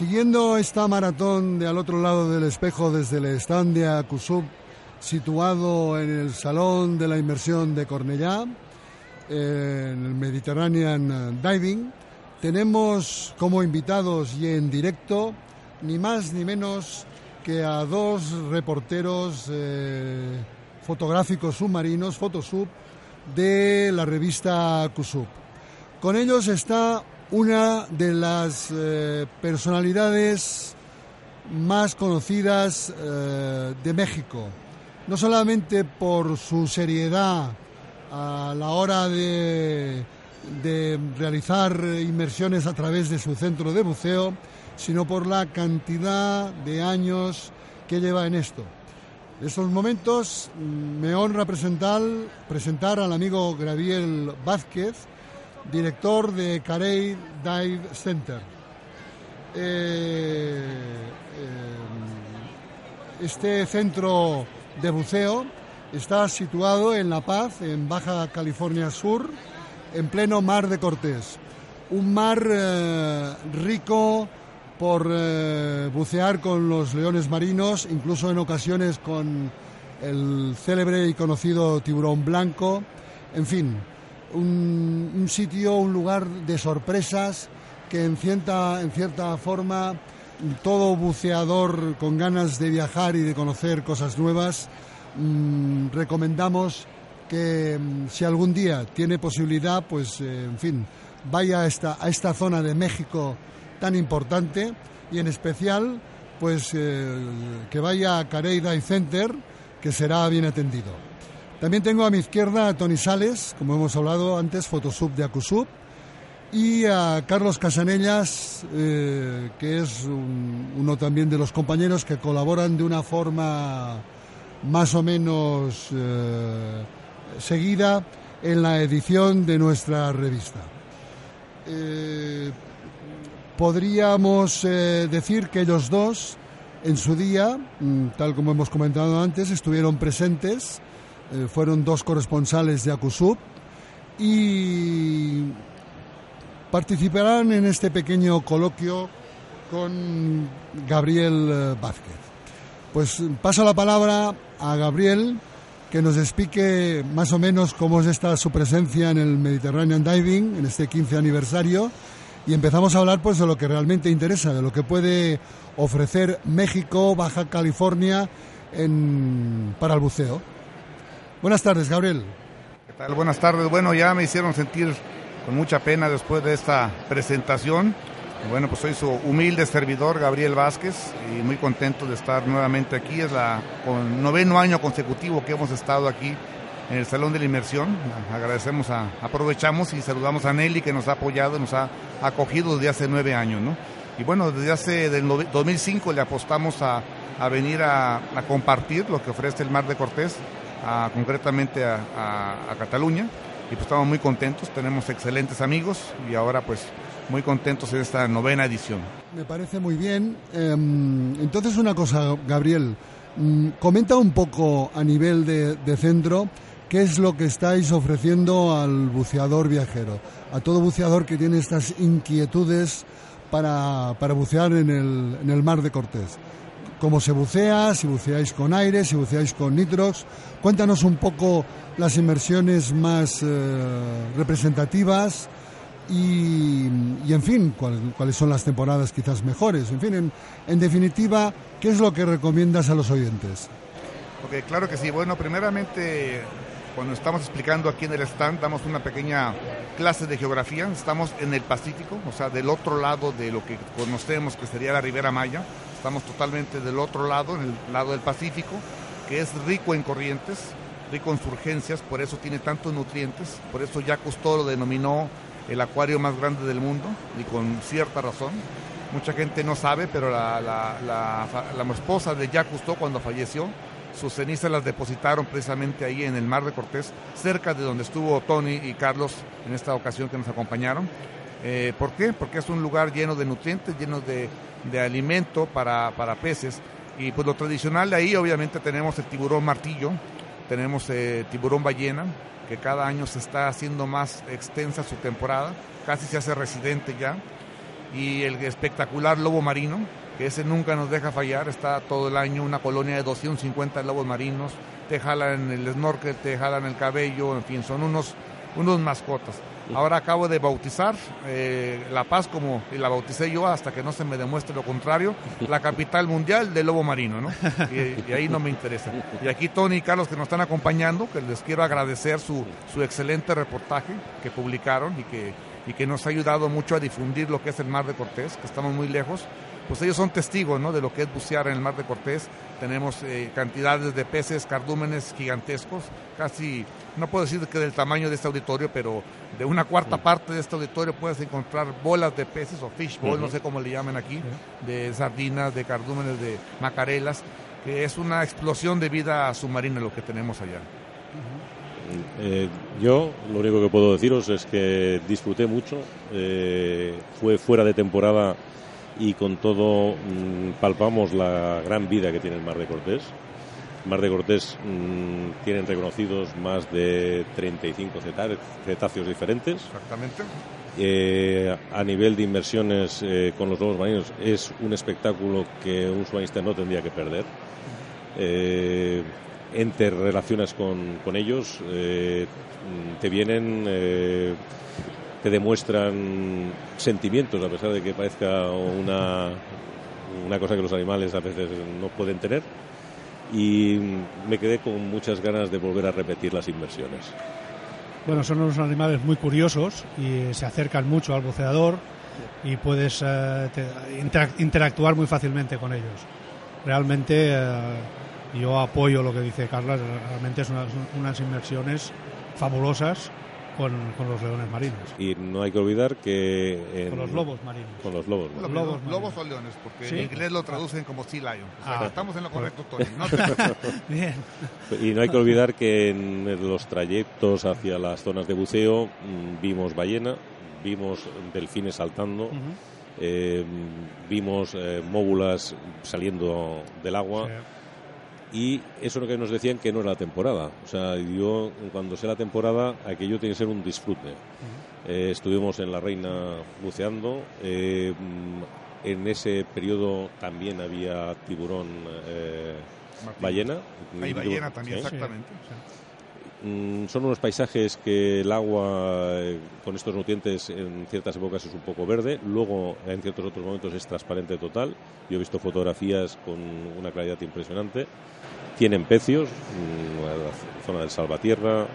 siguiendo esta maratón de al otro lado del espejo desde el stand de Acusub, situado en el Salón de la Inmersión de Cornellá, en el Mediterranean Diving, tenemos como invitados y en directo ni más ni menos que a dos reporteros eh, fotográficos submarinos, Photosub, de la revista Acusub. Con ellos está una de las eh, personalidades más conocidas eh, de México, no solamente por su seriedad a la hora de, realizar inmersiones a través de su centro de buceo, sino por la cantidad de años que lleva en esto. En estos momentos mm, me honra presentar, presentar al amigo Gabriel Vázquez, director de Carey Dive Center. Eh, eh, este centro de buceo está situado en La Paz, en Baja California Sur, en pleno mar de Cortés. Un mar eh, rico por bucear con los leones marinos, incluso en ocasiones con el célebre y conocido tiburón blanco. En fin, un, sitio, un lugar de sorpresas que en cierta, en cierta forma todo buceador con ganas de viajar y de conocer cosas nuevas, mm, recomendamos que mm, si algún día tiene posibilidad, pues eh, en fin, vaya a esta, a esta zona de México tan importante y en especial pues eh, que vaya a Carey Dive Center, que será bien atendido. También tengo a mi izquierda a Tony Sales, como hemos hablado antes, Photosub de Acusub, y a Carlos Casanellas, eh, que es uno también de los compañeros que colaboran de una forma más o menos eh, seguida en la edición de nuestra revista. Eh, podríamos decir que ellos dos, en su día, mm, tal como hemos comentado antes, estuvieron presentes eh, fueron dos corresponsales de Acusub y participarán en este pequeño coloquio con Gabriel eh, Vázquez. Pues paso la palabra a Gabriel que nos explique más o menos cómo es esta su presencia en el Mediterranean Diving en este 15 aniversario y empezamos a hablar pues de lo que realmente interesa, de lo que puede ofrecer México, Baja California para el buceo. Buenas tardes, Gabriel. ¿Qué tal? Buenas tardes. Bueno, ya me hicieron sentir con mucha pena después de esta presentación. Bueno, pues soy su humilde servidor, Gabriel Vázquez, y muy contento de estar nuevamente aquí. Es la noveno año consecutivo que hemos estado aquí en el Salón de la Inmersión. Agradecemos, aprovechamos y saludamos a Nelly que nos ha apoyado, nos ha acogido desde hace nueve años, ¿no? Y bueno, desde hace del 2005 le apostamos a, a venir a, a compartir lo que ofrece el Mar de Cortés concretamente a, Cataluña. y pues estamos muy contentos, tenemos excelentes amigos y ahora pues muy contentos en esta novena edición. Me parece muy bien. Em, entonces una cosa, Gabriel, mm, comenta un poco a nivel de, de centro qué es lo que estáis ofreciendo al buceador viajero, a todo buceador que tiene estas inquietudes para, para bucear en el, en el mar de Cortés. ¿Cómo se bucea? Si buceáis con aire, si buceáis con nitrox. Cuéntanos un poco las inmersiones más eh, representativas y, y, en fin, cuál- cuáles son las temporadas quizás mejores. En fin, en, en definitiva, ¿qué es lo que recomiendas a los oyentes? Ok, claro que sí. Bueno, primeramente, cuando estamos explicando aquí en el stand, damos una pequeña clase de geografía. Estamos en el Pacífico, o sea, del otro lado de lo que conocemos que sería la Ribera Maya. Estamos totalmente del otro lado, en el lado del Pacífico, que es rico en corrientes, rico en surgencias, por eso tiene tantos nutrientes. Por eso Jacques Cousteau lo denominó el acuario más grande del mundo, y con cierta razón. Mucha gente no sabe, pero la, la, la, la esposa de Jacques Cousteau, cuando falleció, sus cenizas las depositaron precisamente ahí en el Mar de Cortés, cerca de donde estuvo Tony y Carlos en esta ocasión que nos acompañaron. Eh, ¿Por qué? Porque es un lugar lleno de nutrientes, lleno de, de alimento para, para peces. Y pues lo tradicional de ahí obviamente tenemos el tiburón martillo, tenemos eh, tiburón ballena, que cada año se está haciendo más extensa su temporada, casi se hace residente ya. Y el espectacular lobo marino, que ese nunca nos deja fallar, está todo el año una colonia de 250 lobos marinos, te jalan el snorkel, te jalan el cabello, en fin, son unos, unos mascotas. Ahora acabo de bautizar eh, La Paz como la bauticé yo hasta que no se me demuestre lo contrario, la capital mundial del lobo marino, ¿no? Y, y ahí no me interesa. Y aquí Tony y Carlos que nos están acompañando, que les quiero agradecer su, su excelente reportaje que publicaron y que, y que nos ha ayudado mucho a difundir lo que es el Mar de Cortés, que estamos muy lejos pues ellos son testigos ¿no? de lo que es bucear en el mar de Cortés. Tenemos eh, cantidades de peces, cardúmenes gigantescos, casi, no puedo decir que del tamaño de este auditorio, pero de una cuarta parte de este auditorio puedes encontrar bolas de peces o fish ball, Ujú. no sé cómo le llaman aquí, de sardinas, de cardúmenes, de macarelas, que es una explosión de vida submarina lo que tenemos allá. Eh, yo lo único que puedo deciros es que disfruté mucho. eh, fue fuera de temporada y con todo mm, palpamos la gran vida que tiene el Mar de Cortés. Mar de Cortés mm, tienen reconocidos más de 35 ceta- cetáceos diferentes. Exactamente. Eh, a nivel de inversiones eh, con los lobos marinos es un espectáculo que un submarinista no tendría que perder. Eh, entre relaciones con, con ellos, te vienen, eh, te demuestran sentimientos, a pesar de que parezca una, una cosa que los animales a veces no pueden tener. Y me quedé con muchas ganas de volver a repetir las inversiones. Bueno, son unos animales muy curiosos y se acercan mucho al buceador y puedes eh, te- interac- interactuar muy fácilmente con ellos. Realmente eh, yo apoyo lo que dice Carla, realmente son unas, inmersiones fabulosas con, con los leones marinos. Y no hay que olvidar que... en- Con los lobos marinos. Con los lobos Lo marinos. mismo, lobos o leones, porque Sí. en inglés lo traducen como sea lion. O sea, Ah. estamos en lo correcto, Tony. No te- [LAUGHS] Bien. Y no hay que olvidar que en los trayectos hacia las zonas de buceo mm, vimos ballena, vimos delfines saltando, eh, vimos eh, móbulas saliendo del agua. Y eso es lo que nos decían que no era la temporada. O sea, yo cuando sea la temporada, aquello tiene que ser un disfrute. Eh, estuvimos en La Reina buceando. eh, mm, en ese periodo también había tiburón eh, ballena. Hay ballena también, Sí. exactamente. Son unos paisajes que el agua eh, con estos nutrientes en ciertas épocas es un poco verde, luego en ciertos otros momentos es transparente total. Yo he visto fotografías con una claridad impresionante. Tienen pecios, mm, la zona del Salvatierra,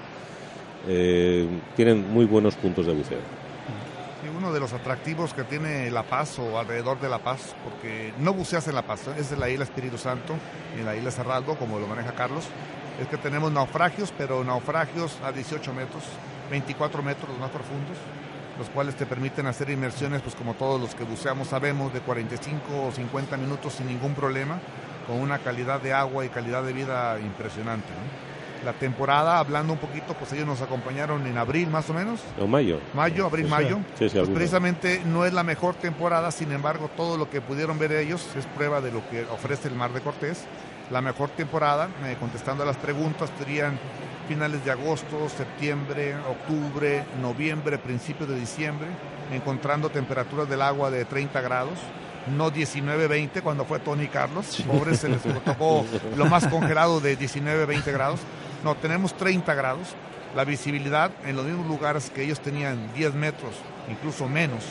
eh, tienen muy buenos puntos de buceo. Sí, uno de los atractivos que tiene La Paz o alrededor de La Paz, porque no buceas en La Paz, es de la isla Espíritu Santo y en la isla Cerralbo, como lo maneja Carlos, es que tenemos naufragios, pero naufragios a 18 metros, 24 metros los más profundos, los cuales te permiten hacer inmersiones, pues como todos los que buceamos sabemos, de 45 o 50 minutos sin ningún problema, con una calidad de agua y calidad de vida impresionante. ¿no? La temporada, hablando un poquito, pues ellos nos acompañaron en abril más o menos. O mayo. Mayo, abril, mayo. sí, sí, Pues precisamente no es la mejor temporada, sin embargo, todo lo que pudieron ver ellos es prueba de lo que ofrece el Mar de Cortés. La mejor temporada, eh, contestando a las preguntas, serían finales de agosto, septiembre, octubre, noviembre, principios de diciembre, encontrando temperaturas del agua de 30 grados. No 19-20 cuando fue Tony Carlos. Pobres se les tocó [LAUGHS] lo más congelado de 19-20 grados. No, tenemos 30 grados. La visibilidad en los mismos lugares que ellos tenían 10 metros, incluso menos,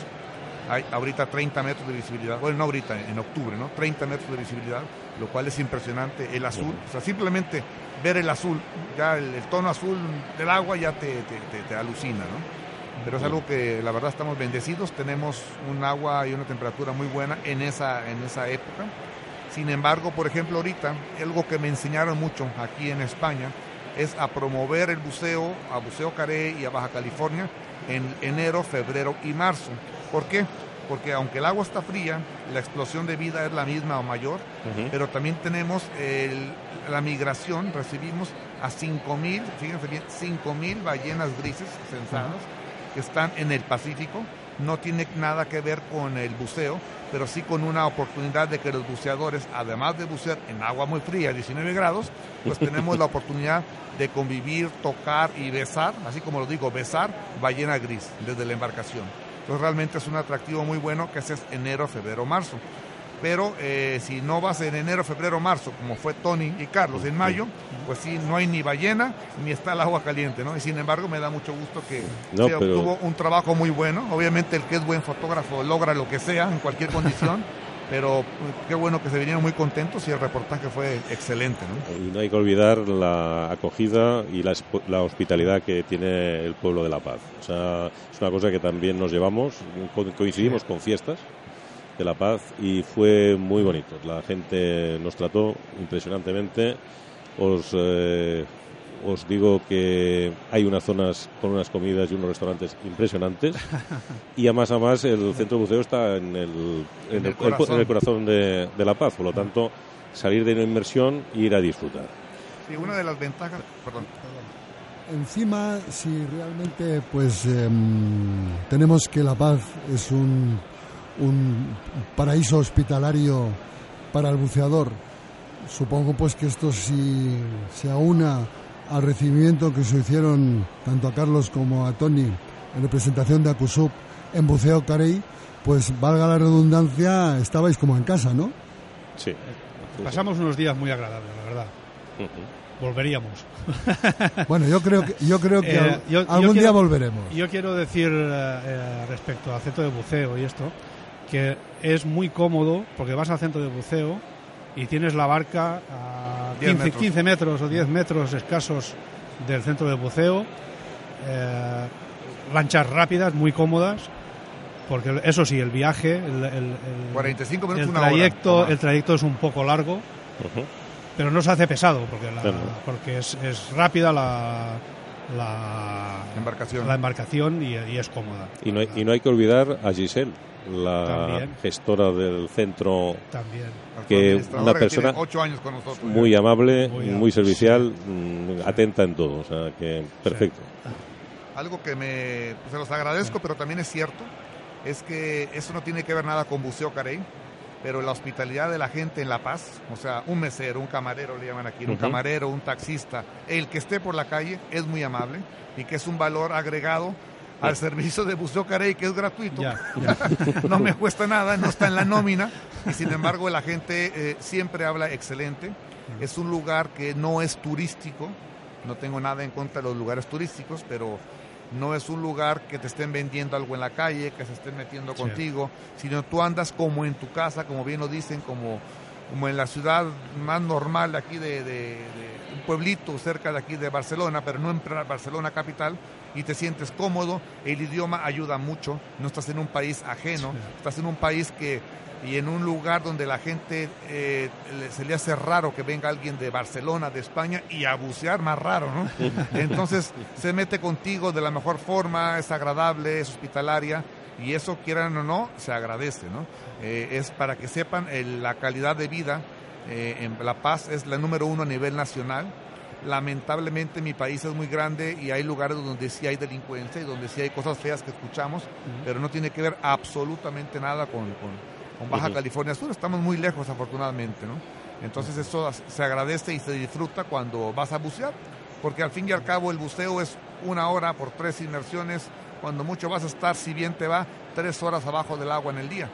hay ahorita 30 metros de visibilidad. Bueno, no ahorita, en octubre, ¿no? 30 metros de visibilidad, lo cual es impresionante. El azul, o sea, simplemente ver el azul, ya el, el tono azul del agua ya te, te, te- te alucina, ¿no? Pero es algo que la verdad estamos bendecidos, tenemos un agua y una temperatura muy buena en esa, en esa época. Sin embargo, por ejemplo, ahorita, algo que me enseñaron mucho aquí en España es a promover el buceo, a Buceo Carey y a Baja California en enero, febrero y marzo. ¿Por qué? Porque aunque el agua está fría, la explosión de vida es la misma o mayor, pero también tenemos el- la migración, recibimos a 5.000, fíjense bien, 5.000 ballenas grises censadas que están en el Pacífico. No tiene nada que ver con el buceo, pero sí con una oportunidad de que los buceadores, además de bucear en agua muy fría, 19 grados, pues tenemos la [LAUGHS] oportunidad de convivir, tocar y besar, así como lo digo, besar ballena gris desde la embarcación. Entonces realmente es un atractivo muy bueno que ese es enero, febrero, marzo. Pero eh, si no vas en enero, febrero, marzo, como fue Tony y Carlos en mayo, pues sí, no hay ni ballena ni está el agua caliente, ¿no? Y sin embargo me da mucho gusto que No, se pero- obtuvo un trabajo muy bueno. Obviamente el que es buen fotógrafo logra lo que sea en cualquier condición, [LAUGHS] pero eh, qué bueno que se vinieron muy contentos y el reportaje fue excelente, ¿no? Y no hay que olvidar la acogida y la, la hospitalidad que tiene el pueblo de La Paz. O sea, es una cosa que también nos llevamos, co- coincidimos con fiestas de La Paz y fue muy bonito. La gente nos trató impresionantemente. Os, eh, os digo que hay unas zonas con unas comidas y unos restaurantes impresionantes [LAUGHS] y a más a más el centro de buceo está en el, en En el el- corazón. en el corazón de, de La Paz. Por lo tanto, salir de una inmersión e ir a disfrutar. Sí, una de las ventajas, perdón, Encima, si realmente pues em, tenemos que La Paz es un, un paraíso hospitalario para el buceador, supongo pues que esto si se aúna al recibimiento que se hicieron tanto a Carlos como a Tony en representación de Acusub en Buceo Carey, pues valga la redundancia, estabais como en casa, ¿no? Sí. Pasamos unos días muy agradables, la verdad. Volveríamos. [LAUGHS] Bueno, yo creo que, yo creo que Eh, al- yo- yo algún día quiero- volveremos. Yo quiero decir eh, eh, respecto al centro de buceo y esto, que es muy cómodo porque vas al centro de buceo y tienes la barca a 10 15, metros. 15 metros o 10 metros escasos del centro de buceo, eh, lanchas rápidas, muy cómodas, porque eso sí, el viaje, el, el- el- 45 minutos, el una trayecto, el trayecto es un poco largo, pero no se hace pesado porque, la- Claro. porque es, es rápida la, la embarcación. la embarcación y, y es cómoda. Y no, hay, y no hay que olvidar a Giselle, la También. gestora del centro, También. que una persona tiene ocho años con nosotros. muy amable, Muy muy, amable, servicial, mm, atenta en todo. O sea, que perfecto. Algo que me, pues, se los agradezco, pero también es cierto, es que eso no tiene que ver nada con Buceo Carey, pero la hospitalidad de la gente en La Paz, o sea, un mesero, un camarero, le llaman aquí, un camarero, un taxista, el que esté por la calle es muy amable y que es un valor agregado al servicio de Buceo Carey, que es gratuito. Ya, [LAUGHS] ya. no me cuesta nada, no está en la nómina y sin embargo la gente eh, siempre habla excelente. Es un lugar que no es turístico, no tengo nada en contra de los lugares turísticos, pero no es un lugar que te estén vendiendo algo en la calle, que se estén metiendo contigo, sino tú andas como en tu casa, como bien lo dicen, como, como en la ciudad más normal de aquí de, de- de un pueblito cerca de aquí de Barcelona, pero no en Barcelona capital, y te sientes cómodo, el idioma ayuda mucho, no estás en un país ajeno, Sí. estás en un país que y en un lugar donde la gente eh, se le hace raro que venga alguien de Barcelona, de España, y a bucear más raro, ¿no? [LAUGHS] Entonces se mete contigo de la mejor forma, es agradable, es hospitalaria, y eso quieran o no, se agradece, ¿no? Eh, es para que sepan el- la calidad de vida eh, en La Paz es la número uno a nivel nacional. Lamentablemente mi país es muy grande y hay lugares donde sí hay delincuencia y donde sí hay cosas feas que escuchamos, pero no tiene que ver absolutamente nada con, con, Baja California Sur. Estamos muy lejos, afortunadamente, ¿no? Entonces eso se agradece y se disfruta cuando vas a bucear, porque al fin y al cabo el buceo es una hora por tres inmersiones, cuando mucho vas a estar, si bien te va, tres horas abajo del agua en el día.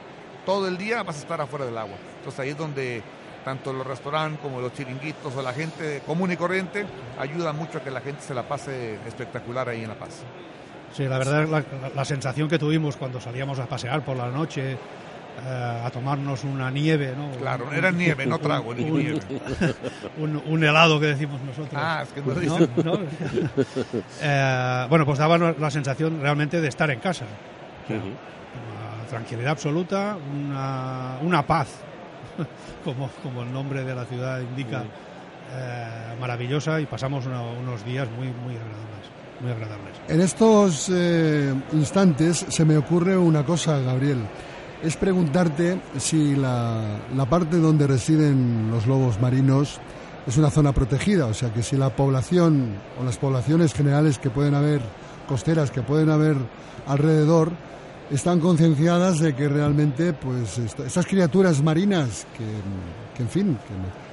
Todo el día vas a estar afuera del agua. Entonces ahí es donde tanto los restaurantes como los chiringuitos o la gente común y corriente ayuda mucho a que la gente se la pase espectacular ahí en La Paz. Sí, la verdad, la, la sensación que tuvimos cuando salíamos a pasear por la noche, a tomarnos una nieve, ¿no? Claro, era nieve, no trago, ni nieve. Un, helado que decimos nosotros. Ah, es que no, ¿No? [LAUGHS] eh, bueno, pues daba la sensación realmente de estar en casa. Una tranquilidad absoluta, una, una paz [LAUGHS] como, como el nombre de la ciudad indica, eh, maravillosa y pasamos unos días muy, muy agradables. Muy agradables. En estos eh, instantes se me ocurre una cosa, Gabriel. Es preguntarte si la, la parte donde residen los lobos marinos es una zona protegida, o sea que si la población o las poblaciones generales que pueden haber, costeras que pueden haber alrededor, están concienciadas de que realmente pues estas criaturas marinas que, en fin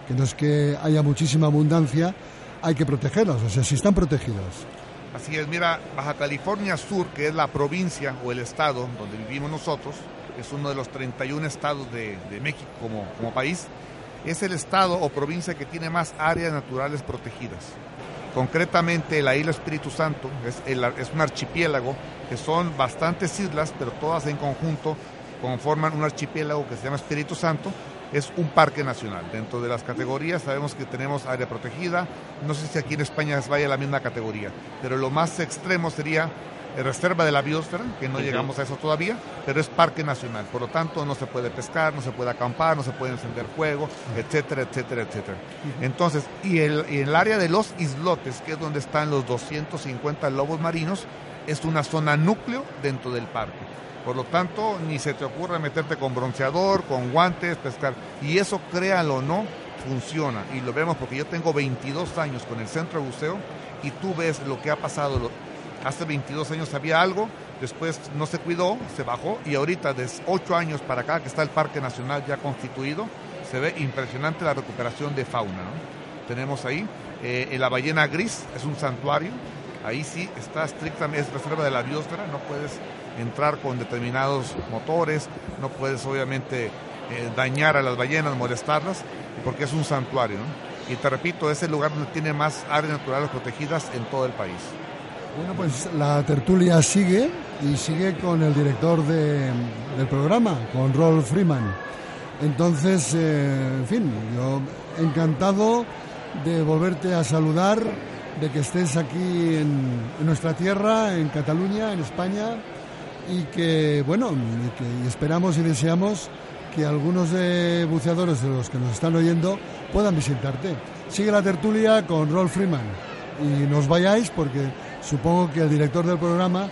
que, no es que haya muchísima abundancia hay que protegerlas o sea si están protegidas. Así es mira Baja California Sur que es la provincia o el estado donde vivimos nosotros es uno de los 31 estados de, México como, como país es el estado o provincia que tiene más áreas naturales protegidas concretamente la isla Espíritu Santo es, es un archipiélago que son bastantes islas, pero todas en conjunto conforman un archipiélago que se llama Espíritu Santo. Es un parque nacional. Dentro de las categorías sabemos que tenemos área protegida. No sé si aquí en España vaya la misma categoría, pero lo más extremo sería reserva de la biosfera, que no llegamos a eso todavía, pero es parque nacional. Por lo tanto, no se puede pescar, no se puede acampar, no se puede encender fuego, etcétera, etcétera, etcétera. Entonces, y el, y el área de los islotes, que es donde están los 250 lobos marinos, es una zona núcleo dentro del parque. Por lo tanto, ni se te ocurre meterte con bronceador, con guantes, pescar. Y eso, créalo o no, funciona. Y lo vemos porque yo tengo 22 años con el centro de buceo y tú ves lo que ha pasado. Hace 22 años había algo, después no se cuidó, se bajó y ahorita de 8 años para acá que está el Parque Nacional ya constituido, se ve impresionante la recuperación de fauna. Tenemos ahí eh, la ballena gris, es un santuario, ahí sí está estrictamente, es reserva de la biosfera, no puedes entrar con determinados motores, no puedes obviamente eh, dañar a las ballenas, molestarlas, porque es un santuario. Y te repito, es el lugar donde tiene más áreas naturales protegidas en todo el país. Bueno, pues la tertulia sigue y sigue con el director del programa, con Rolf Freeman. Entonces, eh, en fin, yo encantado de volverte a saludar de que estés aquí en, nuestra tierra, en Cataluña, en España, y que, bueno, que esperamos y deseamos que algunos de buceadores de los que nos están oyendo puedan visitarte. Sigue la tertulia con Rolf Freeman y nos vayáis porque supongo que el director del programa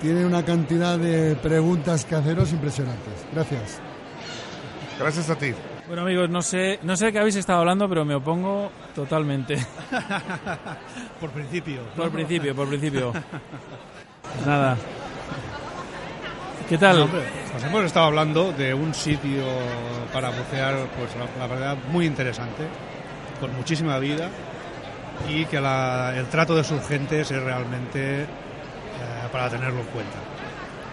tiene una cantidad de preguntas que haceros impresionantes. Gracias. Gracias a ti. Bueno amigos, no sé, no sé de qué habéis estado hablando, pero me opongo totalmente. [LAUGHS] por principio. Por principio, por principio. [LAUGHS] Nada. ¿Qué tal? pues hemos estado hablando de un sitio para bucear, pues la, verdad, muy interesante, con muchísima vida y que el trato de sus gentes es realmente eh, para tenerlo en cuenta.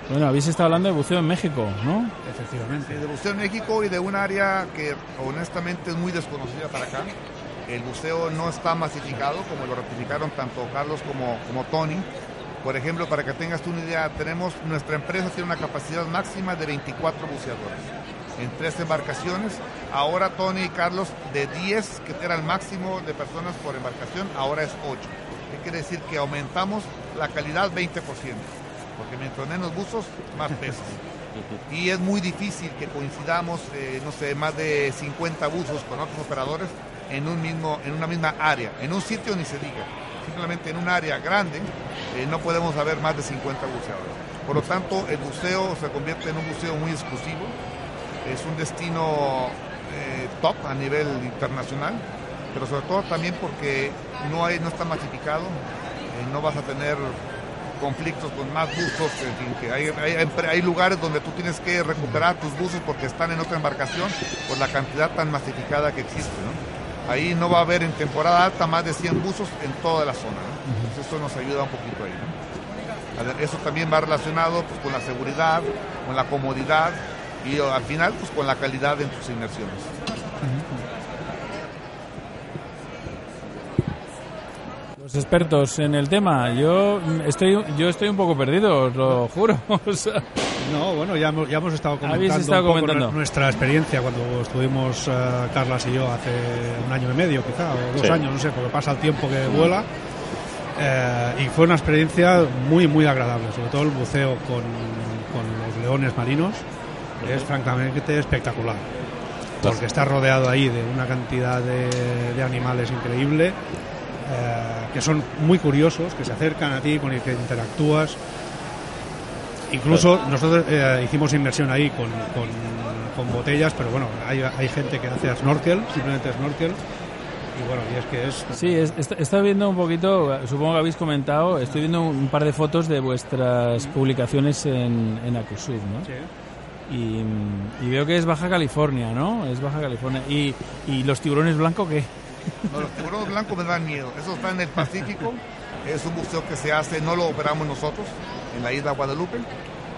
Bueno, habéis estado hablando de buceo en México, ¿no? Efectivamente. de buceo en México y de un área que honestamente es muy desconocida para acá. El buceo no está masificado, como lo ratificaron tanto Carlos como, como Tony. Por ejemplo, para que tengas una idea, tenemos nuestra empresa tiene una capacidad máxima de 24 buceadores en tres embarcaciones. Ahora Tony y Carlos de 10, que era el máximo de personas por embarcación, ahora es 8. ¿Qué quiere decir? Que aumentamos la calidad 20% porque mientras menos buzos, más pesos. Y es muy difícil que coincidamos, eh, no sé, más de 50 buzos con otros operadores en, un mismo, en una misma área. En un sitio ni se diga. Simplemente en un área grande eh, no podemos haber más de 50 buceadores. Por lo tanto, el buceo se convierte en un buceo muy exclusivo. Es un destino eh, top a nivel internacional pero sobre todo también porque no, hay, no está masificado, eh, no vas a tener conflictos con más buzos, en fin, que hay, hay, lugares donde tú tienes que recuperar tus buzos porque están en otra embarcación por la cantidad tan masificada que existe. ¿no? Ahí no va a haber en temporada alta más de 100 buzos en toda la zona. ¿no? Entonces eso nos ayuda un poquito ahí. Eso también va relacionado pues, con la seguridad, con la comodidad y al final pues con la calidad en tus inmersiones. Los expertos en el tema, yo estoy yo estoy un poco perdido, os lo juro. [LAUGHS] no, bueno, ya hemos, ya hemos estado comentando, nuestra experiencia cuando estuvimos uh, Carlas y yo hace un año y medio, quizá, o dos años, no sé, porque pasa el tiempo que vuela. Eh, y fue una experiencia muy, muy agradable, sobre todo el buceo con, con los leones marinos es francamente espectacular. Porque está rodeado ahí de una cantidad de, animales increíble, eh, que son muy curiosos, que se acercan a ti, con el que interactúas. Incluso nosotros eh, hicimos inmersión ahí con, con, botellas, pero bueno, hay, hay, gente que hace snorkel, simplemente snorkel. Y bueno, y es que es... Sí, está, viendo un poquito, supongo que habéis comentado, estoy viendo un par de fotos de vuestras publicaciones en, en Acusub, ¿no? Sí. Y, veo que es Baja California, ¿no? Es Baja California. ¿Y, y los tiburones blancos qué? No, los tiburones blancos me dan miedo. Eso está en el Pacífico. Es un buceo que se hace, no lo operamos nosotros, en la isla Guadalupe.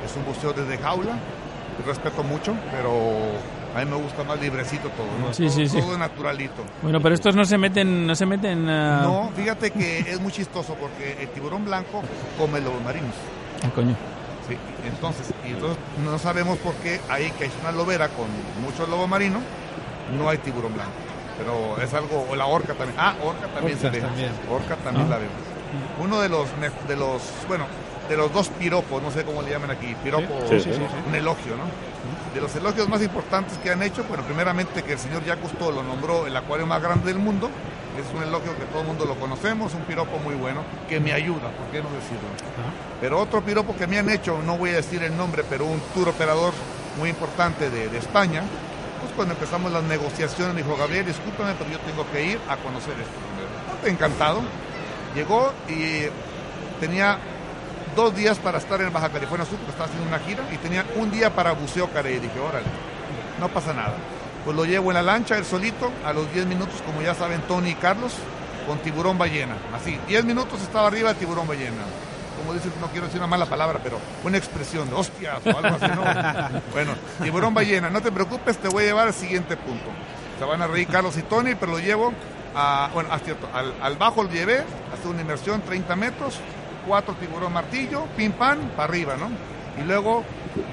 Es un buceo desde jaula. Respeto mucho, pero a mí me gusta más librecito todo, ¿no? Sí, sí, sí. todo naturalito. Bueno, pero estos no se meten, no se meten. No, fíjate que es muy chistoso porque el tiburón blanco come los marinos. Ah, coño. Sí, entonces, y entonces no sabemos por qué ahí que hay una lobera con mucho lobo marino, no hay tiburón blanco. Pero es algo, o la orca también. Ah, orca también se ve. Orca también la vemos. Uno de los, de los, bueno, de los dos piropos, no sé cómo le llaman aquí, piropo, un elogio, ¿no? De los elogios más importantes que han hecho, bueno, primeramente que el señor Jacques lo nombró el acuario más grande del mundo, es un elogio que todo el mundo lo conocemos, un piropo muy bueno, que me ayuda, ¿por qué no decirlo? Pero otro piropo que me han hecho, no voy a decir el nombre, pero un tour operador muy importante de, de España, pues cuando empezamos las negociaciones me dijo, Gabriel, discúlpame, pero yo tengo que ir a conocer esto. Encantado. Llegó y tenía dos días para estar en Baja California Sur, porque estaba haciendo una gira, y tenía un día para buceo carey. Y dije, órale, no pasa nada pues lo llevo en la lancha, él solito, a los 10 minutos, como ya saben Tony y Carlos, con tiburón ballena. Así, 10 minutos estaba arriba de tiburón ballena. Como dicen, no quiero decir una mala palabra, pero una expresión de hostias o algo así, ¿no? [LAUGHS] bueno, tiburón ballena, no te preocupes, te voy a llevar al siguiente punto. Se van a reír Carlos y Tony, pero lo llevo a, bueno, a cierto, al, al bajo lo llevé, hace una inmersión 30 metros, cuatro tiburón martillo, pim pam, para arriba, ¿no? Y luego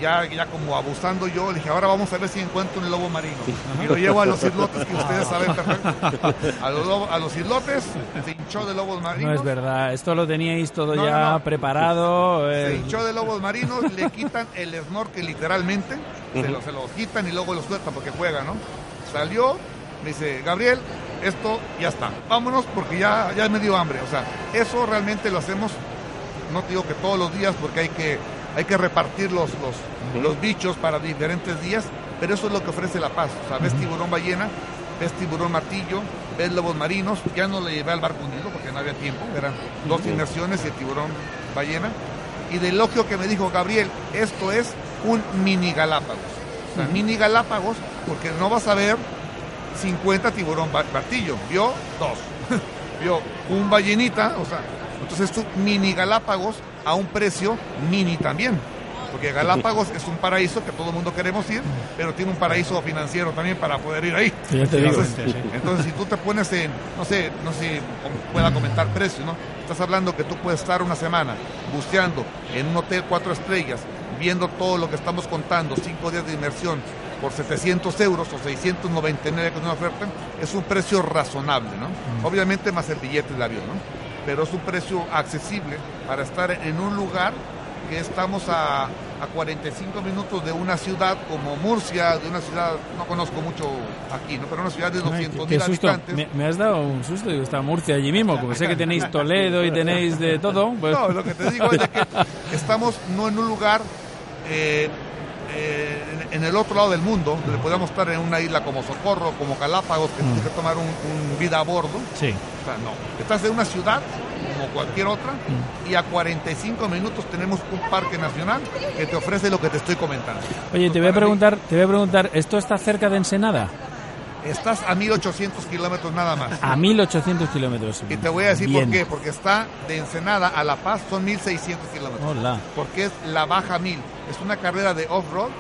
ya, ya como abusando yo, le dije, ahora vamos a ver si encuentro un lobo marino. Y lo llevo a los islotes, que ustedes saben perfecto. A los, a los islotes, se hinchó de lobos marinos. No es verdad, esto lo teníais todo ya preparado. Se eh. hinchó de lobos marinos, le quitan el snorkel literalmente, se, lo, se lo quitan y luego lo sueltan porque juega, ¿no? Salió, me dice, Gabriel, esto ya está, vámonos porque ya, ya me dio hambre. O sea, eso realmente lo hacemos, no te digo que todos los días porque hay que hay que repartir los, los, los bichos para diferentes días, pero eso es lo que ofrece La Paz. O sea, ves tiburón ballena, ves tiburón martillo, ves lobos marinos, ya no le llevé al barco hundido porque no había tiempo, eran dos inmersiones y el tiburón ballena. Y del elogio que me dijo Gabriel, esto es un mini Galápagos. O sea, mini Galápagos, porque no vas a ver 50 tiburón martillo, vio dos. [LAUGHS] vio un ballenita, o sea, entonces es un mini Galápagos a un precio mini también. Porque Galápagos es un paraíso que todo el mundo queremos ir, pero tiene un paraíso financiero también para poder ir ahí. entonces, si tú te pones en, no sé, no sé si pueda comentar precios, ¿no? Estás hablando que tú puedes estar una semana buceando en un hotel cuatro estrellas, viendo todo lo que estamos contando, cinco días de inmersión, por 700 euros o 699 que es una oferta, es un precio razonable, ¿no? Obviamente más el billete del avión, ¿no? Pero es un precio accesible para estar en un lugar que estamos a, a 45 minutos de una ciudad como Murcia, de una ciudad, no conozco mucho aquí, ¿no? pero una ciudad de 200 mil habitantes. Me, has dado un susto, digo, está Murcia allí mismo, como sé que tenéis Toledo y tenéis de todo. Pues... No, lo que te digo es que [LAUGHS] estamos no en un lugar... Eh, eh, en, el otro lado del mundo, donde podemos estar en una isla como Socorro, como Galápagos, que tienes que tomar un, un vida a bordo. Sí. O sea, no. Estás en una ciudad como cualquier otra y a 45 minutos tenemos un parque nacional que te ofrece lo que te estoy comentando. Oye, te voy a preguntar, te voy a preguntar, ¿esto está cerca de Ensenada? Estás a 1800 kilómetros nada más. A 1800 kilómetros. Y te voy a decir Bien. por qué. Porque está de Ensenada a La Paz son 1600 kilómetros. Hola. Porque es la Baja 1000. Es una carrera de off-road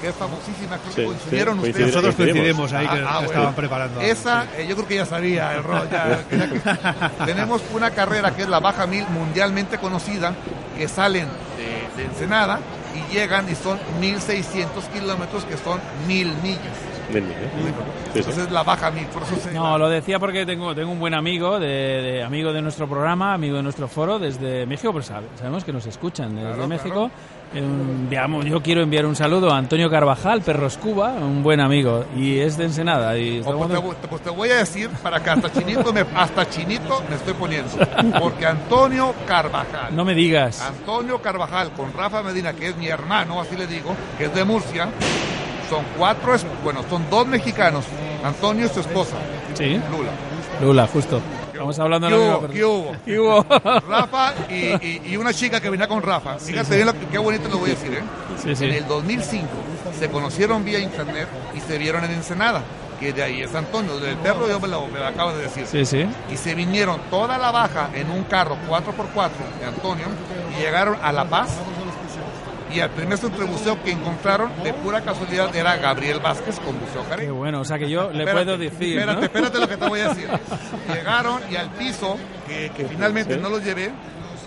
que es famosísima. Creo Sí, que coincidieron sí, ustedes. Nosotros coincidimos ahí, que estaban preparando algo, Esa, eh, yo creo que ya sabía el rol. ya- ya que- [LAUGHS] tenemos una carrera que es la Baja 1000 mundialmente conocida, que salen de, de Ensenada y llegan y son 1600 kilómetros, que son 1000 millas. Sí, sí. Entonces la Baja 1000, por eso se No, lo decía porque tengo, tengo un buen amigo, de, de- amigo de nuestro programa, amigo de nuestro foro desde México, pero sabe- sabemos que nos escuchan desde Claro, México. Eh, enviamos- yo quiero enviar un saludo a Antonio Carvajal, Perros Cuba, un buen amigo, y es de Ensenada. Y pues, te, pues te voy a decir para que hasta chinito me, hasta chinito me estoy poniendo. Porque Antonio Carvajal. No me digas. Antonio Carvajal con Rafa Medina, que es mi hermano, así le digo, que es de Murcia. Son cuatro, bueno, son dos mexicanos. Antonio y su esposa. Sí. Lula. Lula, justo. Estamos hablando de ¿Qué la misma. ¿Qué hubo? ¿Qué hubo? [LAUGHS] Rafa y, y- y una chica que venía con Rafa. Fíjate bien lo qué bonito lo voy a decir, ¿eh? Sí, sí. En el 2005 se conocieron vía internet y se vieron en Ensenada, que de ahí es Antonio, del perro yo me lo, me lo acabo de decir. Sí, sí. Y se vinieron toda la baja en un carro 4x4 de Antonio y llegaron a La Paz. Y al primer centro de buceo que encontraron, de pura casualidad, era Gabriel Vázquez con buceo Qué caribe. bueno, o sea que yo le Espérate, puedo decir. Espérate, ¿no? espérate lo que te voy a decir. Llegaron y al piso, que, que finalmente no los llevé,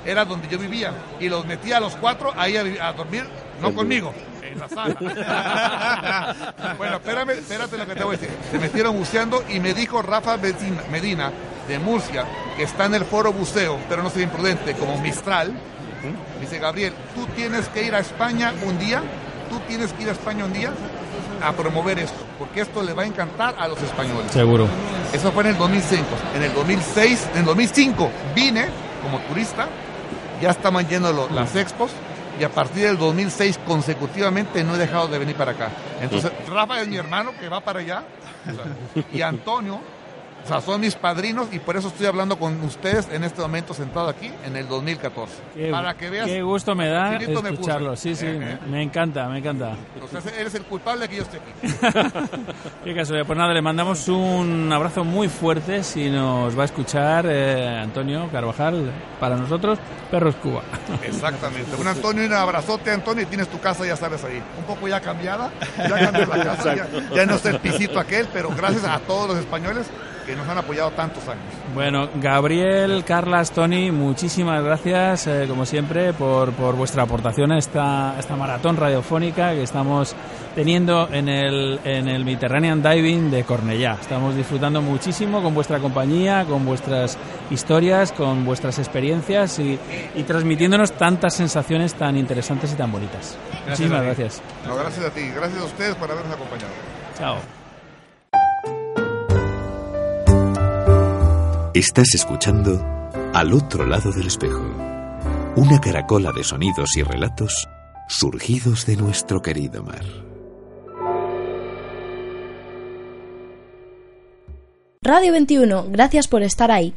era donde yo vivía. Y los metí a los cuatro ahí a dormir, no conmigo, en la sala. [LAUGHS] bueno, espérame, espérate lo que te voy a decir. Se metieron buceando y me dijo Rafa Medina, Medina, de Murcia, que está en el foro buceo, pero no soy imprudente, como Mistral. Dice Gabriel, tú tienes que ir a España un día, tú tienes que ir a España un día a promover esto, porque esto le va a encantar a los españoles. Seguro. Eso fue en el 2005. En el 2006, en el 2005 vine como turista, ya estaban yendo lo- las expos y a partir del 2006 consecutivamente no he dejado de venir para acá. Entonces, Rafa es mi hermano que va para allá o sea, y Antonio, o sea, son mis padrinos y por eso estoy hablando con ustedes en este momento sentado aquí en el 2014. Qué, para que veas. qué gusto me da Chinito me escucharlo. Sí, sí, Eh, eh. me encanta, me encanta. Entonces, eres el culpable de que yo esté aquí. [LAUGHS] Qué casualidad. Pues nada, le mandamos un abrazo muy fuerte si nos va a escuchar eh, Antonio Carvajal. Para nosotros, Perros Cuba. [LAUGHS] Exactamente. Un Antonio, un abrazote, Antonio, y tienes tu casa, ya sabes, ahí. Un poco ya cambiada, ya cambió la casa, ya, ya no es el pisito aquel, pero gracias a todos los españoles que nos han apoyado tantos años. Bueno, Gabriel, Carlas, Tony, muchísimas gracias, eh, como siempre, por, por vuestra aportación a esta, a esta maratón radiofónica que estamos teniendo en el, en el Mediterranean Diving de Cornellá. Estamos disfrutando muchísimo con vuestra compañía, con vuestras historias, con vuestras experiencias y, y transmitiéndonos tantas sensaciones tan interesantes y tan bonitas. muchísimas a ti. gracias. No, gracias a ti, gracias a ustedes por habernos acompañado. Chao. Estás escuchando Al otro lado del espejo, una caracola de sonidos y relatos surgidos de nuestro querido mar. Radio 21, gracias por estar ahí.